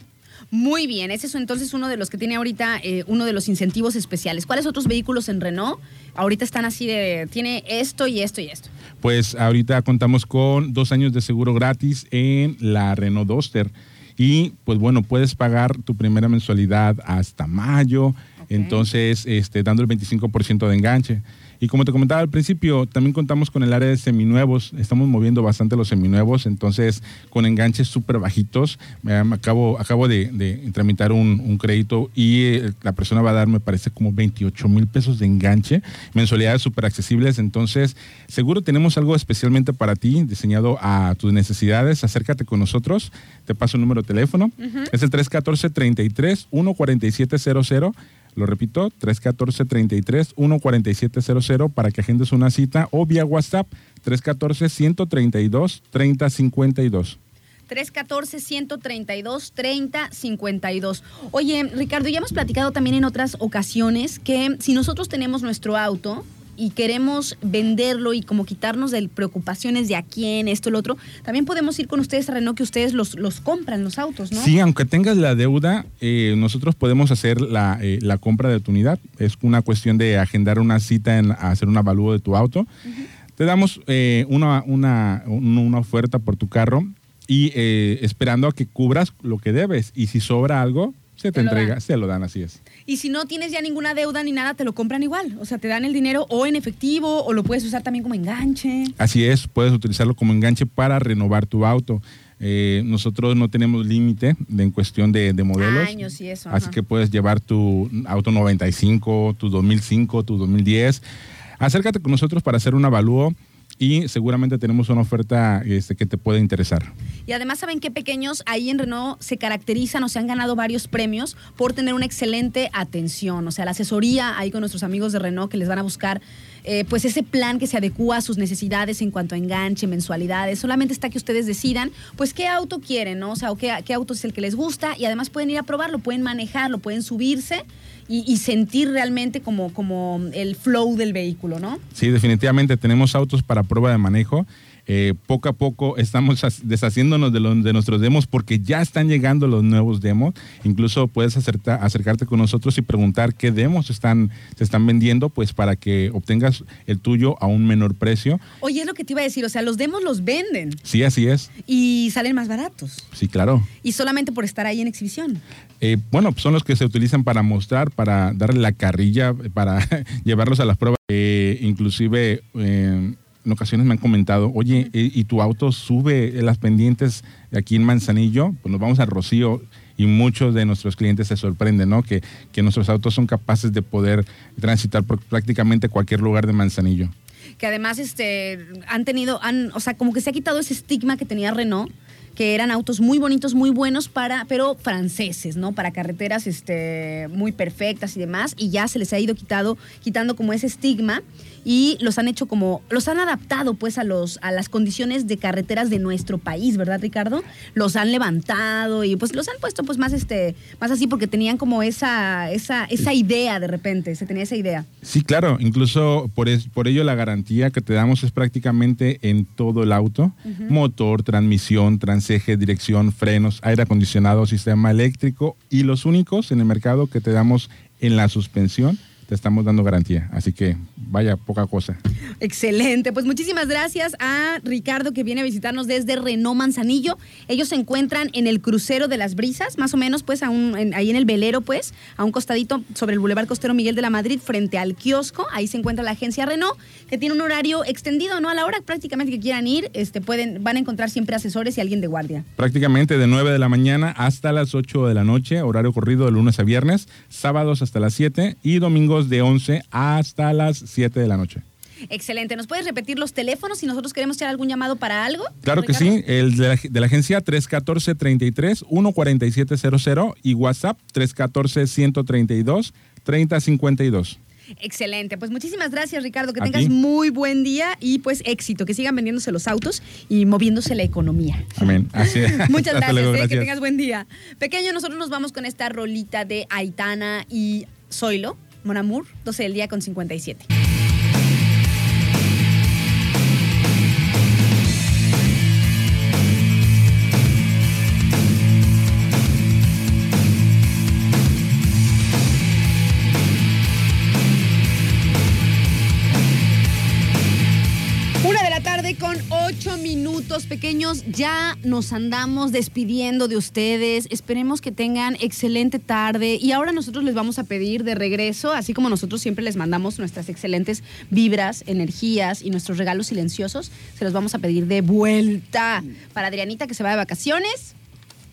Muy bien, ese es entonces uno de los que tiene ahorita eh, uno de los incentivos especiales. ¿Cuáles otros vehículos en Renault ahorita están así de, tiene esto y esto y esto? Pues ahorita contamos con dos años de seguro gratis en la Renault Duster y pues bueno, puedes pagar tu primera mensualidad hasta mayo, entonces este, dando el 25% de enganche. Y como te comentaba al principio, también contamos con el área de seminuevos. Estamos moviendo bastante los seminuevos, entonces con enganches súper bajitos. Me acabo, acabo de, tramitar un, crédito y eh, la persona va a dar, me parece, como 28 mil pesos de enganche, mensualidades súper accesibles. Entonces, seguro tenemos algo especialmente para ti, diseñado a tus necesidades. Acércate con nosotros. Te paso el número de teléfono. Es el 314 33 14700 lo repito, 314-33-14700 para que agendes una cita o vía WhatsApp 314-132-3052. 314-132-3052. Oye, Ricardo, ya hemos platicado también en otras ocasiones que si nosotros tenemos nuestro auto, y queremos venderlo y como quitarnos de preocupaciones de a quién, esto, el otro, también podemos ir con ustedes a Renault que ustedes los, los compran, los autos, ¿no? Sí, aunque tengas la deuda, eh, nosotros podemos hacer la, eh, la, compra de tu unidad. Es una cuestión de agendar una cita en hacer un avalúo de tu auto. Te damos eh, una, una, una oferta por tu carro y esperando a que cubras lo que debes. Y si sobra algo, se te, entrega, se lo dan, así es. Y si no tienes ya ninguna deuda ni nada, te lo compran igual. O sea, te dan el dinero o en efectivo o lo puedes usar también como enganche. Así es, puedes utilizarlo como enganche para renovar tu auto. Eh, nosotros no tenemos límite en cuestión de, modelos. Años y eso. Así que puedes llevar tu auto 95, tu 2005, tu 2010. Acércate con nosotros para hacer un avalúo y seguramente tenemos una oferta este, que te puede interesar. Y además, ¿saben qué pequeños ahí en Renault se caracterizan o se han ganado varios premios por tener una excelente atención? O sea, la asesoría ahí con nuestros amigos de Renault que les van a buscar eh, pues ese plan que se adecua a sus necesidades en cuanto a enganche, mensualidades. Solamente está que ustedes decidan, pues, qué auto quieren, ¿no? O sea, o qué, qué auto es el que les gusta y además pueden ir a probarlo, pueden manejarlo, pueden subirse y, sentir realmente como, como el flow del vehículo, ¿no? Sí, definitivamente tenemos autos para prueba de manejo eh, poco a poco estamos deshaciéndonos de, de, nuestros demos porque ya están llegando los nuevos demos. Incluso puedes acercarte con nosotros y preguntar qué demos están, se están vendiendo, pues para que obtengas el tuyo a un menor precio. Oye, es lo que te iba a decir, o sea, los demos los venden. Sí, así es. Y salen más baratos. Sí, claro. Y solamente por estar ahí en exhibición. Eh, bueno, pues son los que se utilizan para mostrar, para darle la carrilla, para llevarlos a las pruebas. Eh, inclusive en ocasiones me han comentado, oye, eh, ¿y tu auto sube las pendientes aquí en Manzanillo? Pues nos vamos a Rocío y muchos de nuestros clientes se sorprenden, ¿no? Que, que nuestros autos son capaces de poder transitar por prácticamente cualquier lugar de Manzanillo. Que además este, han tenido, han, o sea, como que se ha quitado ese estigma que tenía Renault que eran autos muy bonitos, muy buenos para, pero franceses, ¿no? Para carreteras este, muy perfectas y demás, y ya se les ha ido quitado, quitando como ese estigma y los han hecho como, los han adaptado pues a, los, a las condiciones de carreteras de nuestro país, ¿verdad Ricardo? Los han levantado y pues los han puesto pues más, este, más así porque tenían como esa, esa, esa idea de repente, se tenía esa idea. Sí, claro, incluso por, por ello la garantía que te damos es prácticamente en todo el auto, motor, transmisión, transeje, dirección, frenos, aire acondicionado, sistema eléctrico y los únicos en el mercado que te damos en la suspensión te estamos dando garantía. Así que vaya, poca cosa. Excelente. Pues muchísimas gracias a Ricardo que viene a visitarnos desde Renault Manzanillo. Ellos se encuentran en el crucero de las brisas, más o menos, pues ahí en el velero, pues, a un costadito sobre el Boulevard Costero Miguel de la Madrid, frente al kiosco. Ahí se encuentra la agencia Renault, que tiene un horario extendido, ¿no? A la hora prácticamente que quieran ir, este, pueden, van a encontrar siempre asesores y alguien de guardia. Prácticamente de 9 de la mañana hasta las 8 de la noche, horario corrido de lunes a viernes, sábados hasta las 7 y domingos de 11 hasta las 7 de la noche. Excelente. ¿Nos puedes repetir los teléfonos si nosotros queremos hacer algún llamado para algo? Claro que sí. El de la, agencia 314-33-14700 y WhatsApp 314-132-3052. Excelente. Pues muchísimas gracias, Ricardo. Que A tengas ti. muy buen día y pues éxito. Que sigan vendiéndose los autos y moviéndose la economía. Amén. Así es. Muchas gracias, luego, eh, que tengas buen día. Pequeño, nosotros nos vamos con esta rolita de Aitana y Zoilo, Mon Amour, 12 del día con 57. Pequeños. Ya nos andamos despidiendo de ustedes. Esperemos que tengan excelente tarde. Y ahora nosotros les vamos a pedir de regreso, así como nosotros siempre les mandamos nuestras excelentes vibras, energías y nuestros regalos silenciosos, se los vamos a pedir de vuelta. Para Adrianita que se va de vacaciones.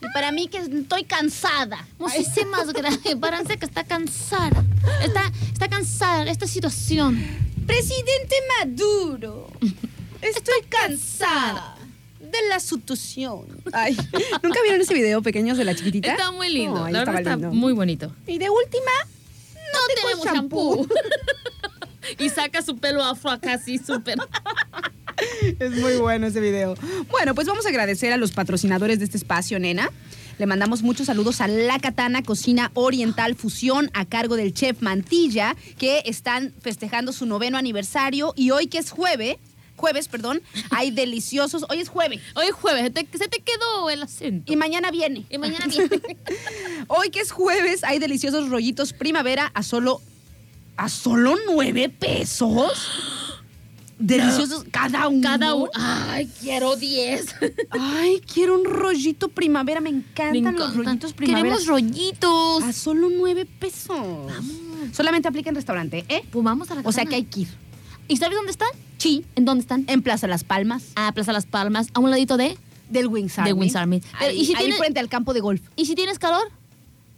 Y para mí que estoy cansada. Muchísimas gracias. Parece que está cansada. Está, está cansada esta situación. Presidente Maduro, estoy cansada de la situación. Ay, ¿nunca vieron ese video pequeños de la chiquitita? Está muy lindo. Ay, la verdad está lindo. muy bonito. Y de última, No, tenemos shampoo. y saca su pelo afro acá así súper. Es muy bueno ese video. Bueno, pues vamos a agradecer a los patrocinadores de este espacio, nena. Le mandamos muchos saludos a La Katana Cocina Oriental Fusión a cargo del chef Mantilla, que están festejando su noveno aniversario y hoy que es jueves, jueves, perdón, hay deliciosos, hoy es jueves Hoy jueves, se te, se te quedó el acento. y mañana viene. Y mañana viene. Hoy que es jueves hay deliciosos rollitos primavera a solo a solo nueve pesos. Deliciosos cada uno. Cada uno. Ay, quiero 10. Ay, quiero un rollito primavera. Me encantan, Me los rollitos primavera. Queremos rollitos. A solo nueve pesos. Solamente aplica en restaurante, ¿eh? Pues vamos a la O sea que hay que ir. ¿Y sabes dónde están? Sí. ¿En dónde están? En Plaza Las Palmas, A Plaza Las Palmas, a un ladito de. del Wings Army. Del Wings Army. Pero, Ahí, ¿y si ahí tiene- frente al campo de golf. ¿Y si tienes calor?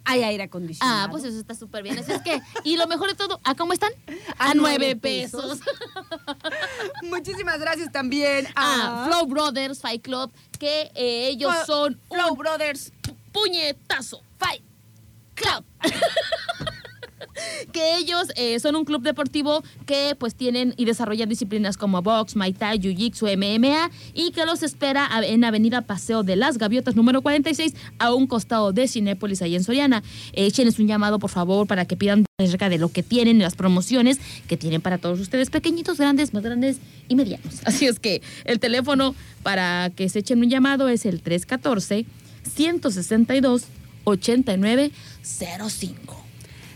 Hay aire acondicionado. Ah, pues eso está súper bien. Así es que, y lo mejor de todo, ¿a cómo están? A A, nueve pesos. pesos. Muchísimas gracias también Ah, a Flow Brothers Fight Club, que eh, ellos Flo- son Flow Brothers. puñetazo. Fight Club. que ellos eh, son un club deportivo que pues tienen y desarrollan disciplinas como box, Muay Thai, Jiu-Jitsu, MMA y que los espera en Avenida Paseo de las Gaviotas número 46 a un costado de Cinépolis ahí en Soriana. Échenles un llamado por favor para que pidan acerca de lo que tienen las promociones que tienen para todos ustedes, pequeñitos, grandes, más grandes y medianos. Así es que el teléfono para que se echen un llamado es el 314 162 8905.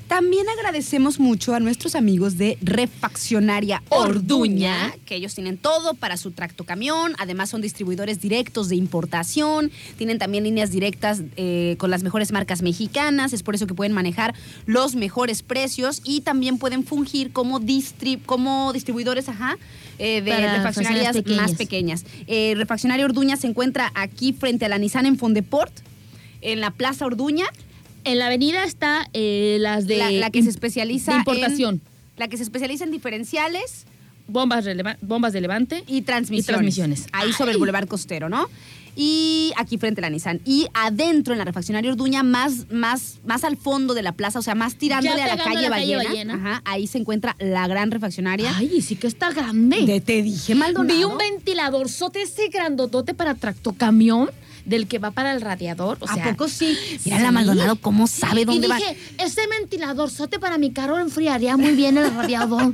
También agradecemos mucho a nuestros amigos de Refaccionaria Orduña, que ellos tienen todo para su tractocamión, además son distribuidores directos de importación, tienen también líneas directas eh, con las mejores marcas mexicanas, es por eso que pueden manejar los mejores precios. Y también pueden fungir como, distri- como distribuidores, ajá, eh, de Para refaccionarias refaccionarias más pequeñas. Eh, Refaccionaria Orduña se encuentra aquí frente a la Nissan en Fondeport, en la Plaza Orduña. En la avenida está eh, las de la, la que se especializa de importación. en la que se especializa en diferenciales bombas, releva- bombas de levante y transmisiones. Y transmisiones. Ahí sobre el. Boulevard Costero, ¿no? Y aquí frente a la Nissan. Y adentro en la refaccionaria Orduña, más, más, más al fondo de la plaza, o sea, más tirándole a la calle, a la calle Ballena. Ballena. Ajá, ahí se encuentra la gran refaccionaria. Ay, sí que está grande. De- te dije, Maldonado. Vi un ventilador sote ese grandotote para tractocamión del que va para el radiador. O sea, ¿A poco sí? Mira sí. la Maldonado, ¿cómo sabe dónde y va? dije, ese ventilador sote para mi carro enfriaría muy bien el radiador.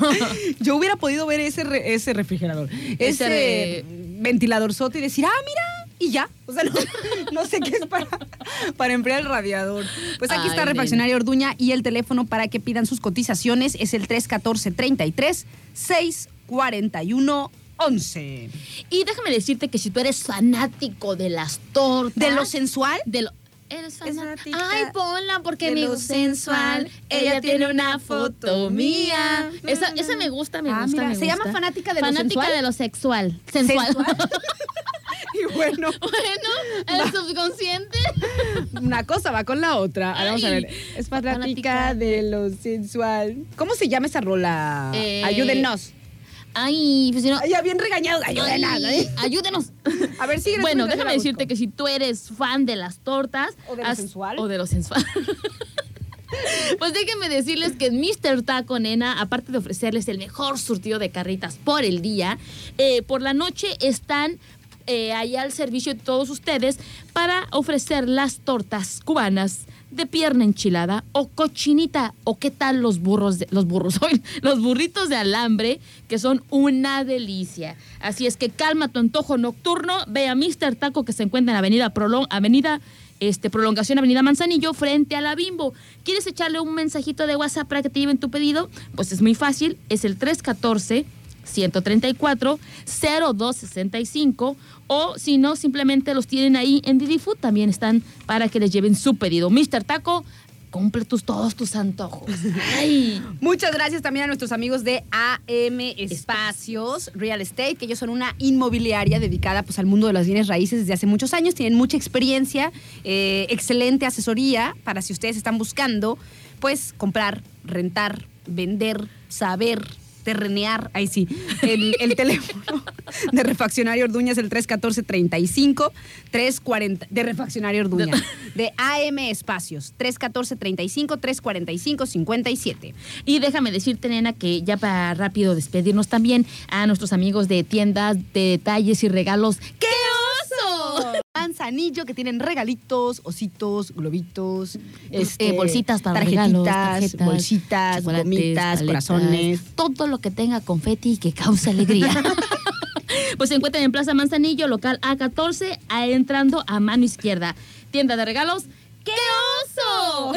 Yo hubiera podido ver ese, re- ese refrigerador, ese, Ese re- ventilador sote y decir, ah, mira, y ya. O sea, no, no sé qué es para, para enfriar el radiador. Pues aquí Ay, está. Refaccionaria Orduña y el teléfono para que pidan sus cotizaciones es el 314-33 641 11. y déjame decirte que si tú eres fanático de las tortas. ¿De lo sensual? De lo. Eres fanática. fanática Ay, ponla porque de me lo gusta sensual. Ella tiene una foto mía. Esa, esa me gusta, me Ah, gusta. mira, me se llama fanática de lo Fanática sensual. de lo sexual. Sensual. Sensual. Y bueno, bueno, el subconsciente. una cosa va con la otra. Ahora vamos a ver. Es fanática fanática de lo sensual. ¿Cómo se llama esa rola? Eh, Ayúdenos. Ay, pues si no. Ay, ya bien regañado. Ayúdenos. Ay, ¿eh? ayúdenos. A ver, sigue. Bueno, déjame decirte que si tú eres fan de las tortas O de lo haz- sensual. o de lo sensual. Pues déjenme decirles que en Mr. Taco, nena, aparte de ofrecerles el mejor surtido de carritas por el día, eh, por la noche están eh, allá al servicio de todos ustedes para ofrecer las tortas cubanas de pierna enchilada o cochinita o qué tal los burros de- los burros los burritos de alambre que son una delicia así es que calma tu antojo nocturno ve a Mr. Taco que se encuentra en Avenida Prolong Avenida este, prolongación Avenida Manzanillo frente a la Bimbo. ¿Quieres echarle un mensajito de WhatsApp para que te lleven tu pedido? Pues es muy fácil, es el 314 134 0265 o si no simplemente los tienen ahí en Didi Food también están para que les lleven su pedido. Mr. Taco, cumple tus, todos tus antojos. Muchas gracias también a nuestros amigos de AM Espacios Real Estate, que ellos son una inmobiliaria dedicada pues, al mundo de las bienes raíces desde hace muchos años. Tienen mucha experiencia, eh, excelente asesoría para si ustedes están buscando pues comprar, rentar, vender, saber terrenear, ahí sí, el, el teléfono de Refaccionario Orduña es el 314-35, 340, de Refaccionario Orduña, de AM Espacios, 314-35, 345-57. Y déjame decirte, nena, que ya para rápido despedirnos también a nuestros amigos de tiendas de detalles y regalos. ¡Qué oso! Manzanillo que tienen regalitos, ositos, globitos, Eh, bolsitas para regalos, tarjetitas, tarjetas, bolsitas, gomitas, paletas, corazones. Todo lo que tenga confeti y que cause alegría. pues se encuentran en Plaza Manzanillo, local A14, a- entrando a mano izquierda. Tienda de regalos. ¡Qué oso!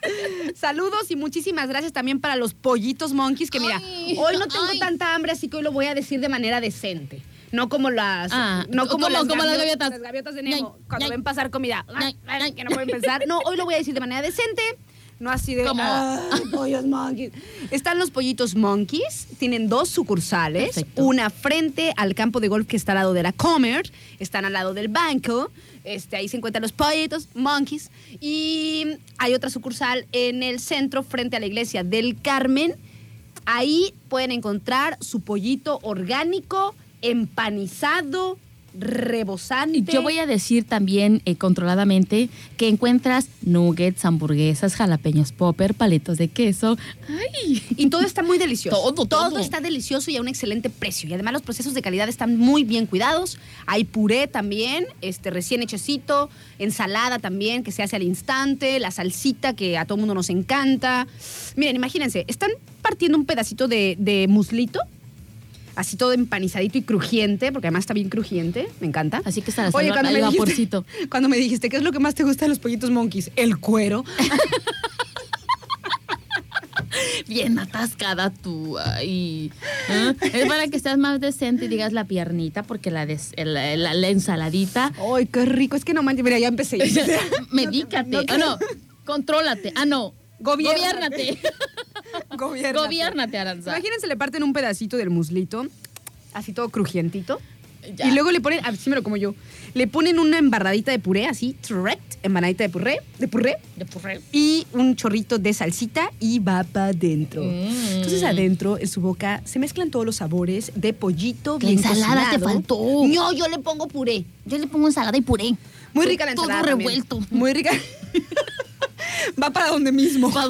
Saludos y muchísimas gracias también para los pollitos monkeys que mira, Ay, hoy no tengo ay. tanta hambre, así que hoy lo voy a decir de manera decente. No como las, Ah, no como, como- las, como las gaviotas, las gaviotas de Nemo, Ñay, cuando ñay. ven pasar comida, Ñay, que no pueden pensar. No, hoy lo voy a decir de manera decente. No así de Como- "Ay, pollos monkeys. Están los pollitos monkeys, tienen dos sucursales, Perfecto. una frente al campo de golf que está al lado de la Comer, están al lado del banco, este, ahí se encuentran los pollitos monkeys y hay otra sucursal en el centro frente a la iglesia del Carmen. Ahí pueden encontrar su pollito orgánico, empanizado, rebosante. Yo voy a decir también eh, controladamente que encuentras nuggets, hamburguesas, jalapeños popper, paletos de queso. ¡Ay! Y todo está muy delicioso. Todo, todo. está delicioso y a un excelente precio. Y además los procesos de calidad están muy bien cuidados. Hay puré también, este recién hechecito, ensalada también que se hace al instante, la salsita que a todo mundo nos encanta. Miren, imagínense, están partiendo un pedacito de, de muslito, así todo empanizadito y crujiente, porque además está bien crujiente, me encanta. Así que está la Oye, cuando el me, dijiste, vaporcito. cuando me dijiste, ¿qué es lo que más te gusta de los pollitos monkeys? El cuero. Bien atascada tú. Ay. ¿Ah? Es para que seas más decente y digas la piernita, porque la, des- la, la- la ensaladita. Ay, qué rico. Es que no manches, mira, ya empecé. Medícate. no ah, no. Contrólate. Ah, no. Gobiérnate. Gobiérnate. Gobiérnate. Aranza. Imagínense, le parten un pedacito del muslito, así todo crujientito. Ya. Y luego le ponen, así me lo como yo, le ponen una embarradita de puré, así, direct, embarradita de puré, de puré, De puré. y un chorrito de salsita y va para adentro. Mm. Entonces adentro, en su boca, se mezclan todos los sabores de pollito, La bien ensalada te faltó. No, yo le pongo puré. Yo le pongo ensalada y puré. Muy rica la Todo ensalada también. revuelto. Muy rica. va para donde mismo.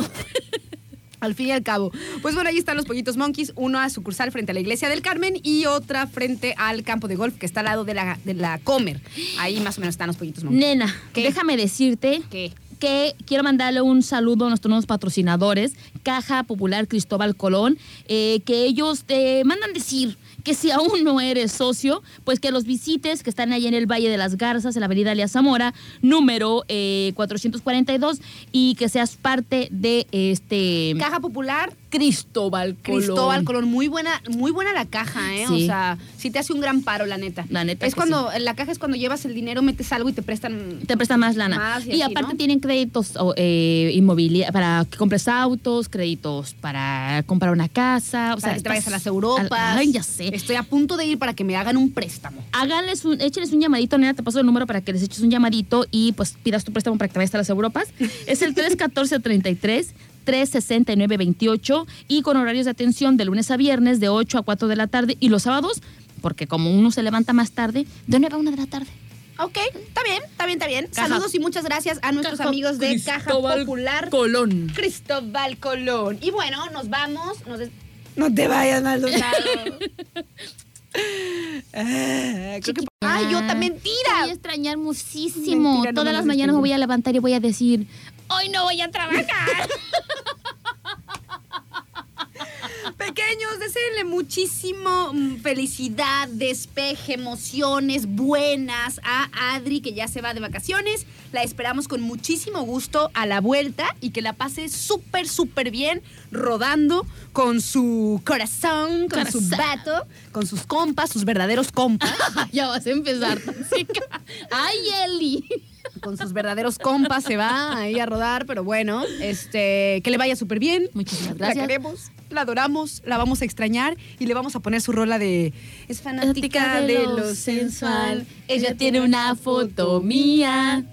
Al fin y al cabo. Pues bueno, ahí están los pollitos monkeys, una sucursal frente a la iglesia del Carmen y otra frente al campo de golf que está al lado de la, de la Comer. Ahí más o menos están los pollitos monkeys. Nena, ¿Qué? déjame decirte ¿Qué? que quiero mandarle un saludo a nuestros nuevos patrocinadores, Caja Popular Cristóbal Colón, eh, que ellos te mandan decir que si aún no eres socio, pues que los visites, que están ahí en el Valle de las Garzas, en la avenida Lea Zamora, número eh, 442, y que seas parte de este Caja Popular, Cristóbal Colón. Cristóbal Colón. Muy buena, muy buena la caja, ¿eh? Sí. O sea, sí te hace un gran paro, la neta. La neta Es que cuando, en la caja es cuando llevas el dinero, metes algo y te prestan. Te prestan más lana. Más y y así, aparte ¿no? tienen créditos eh, inmobiliarios para que compres autos, créditos para comprar una casa. O para sea, que te vayas a las Europas. Ay, ya sé. Estoy a punto de ir para que me hagan un préstamo. Háganles un, échenles un llamadito, nena, te paso el número para que les eches un llamadito y pues pidas tu préstamo para que te vayas a las Europas. Es el 314-33. 369-28 y con horarios de atención de lunes a viernes de 8 a 4 de la tarde y los sábados, porque como uno se levanta más tarde, de 9 a 1 de la tarde. Ok, está bien, está bien, está bien. Caja. Saludos y muchas gracias a nuestros Caja amigos de Caja Cristóbal Popular. Colón. Cristóbal Colón. Y bueno, nos vamos. nos des- No te vayas, Maldonado. Ah, creo que- Ay, yo también Te tira. voy a extrañar muchísimo. Mentira, Todas las mañanas me voy a levantar y voy a decir, hoy no voy a trabajar. Pequeños, deseenle muchísimo mm, felicidad, despeje, emociones buenas a Adri, que ya se va de vacaciones. La esperamos con muchísimo gusto a la vuelta y que la pase súper, súper bien rodando con su corazón, con su vato, con sus compas, sus verdaderos compas. ya vas a empezar. Ay, Eli. Con sus verdaderos compas se va ahí a rodar, pero bueno, este, que le vaya súper bien. Muchísimas La gracias. queremos, la adoramos, la vamos a extrañar y le vamos a poner su rola de es fanática de, lo sensual. Ella tiene una foto mía.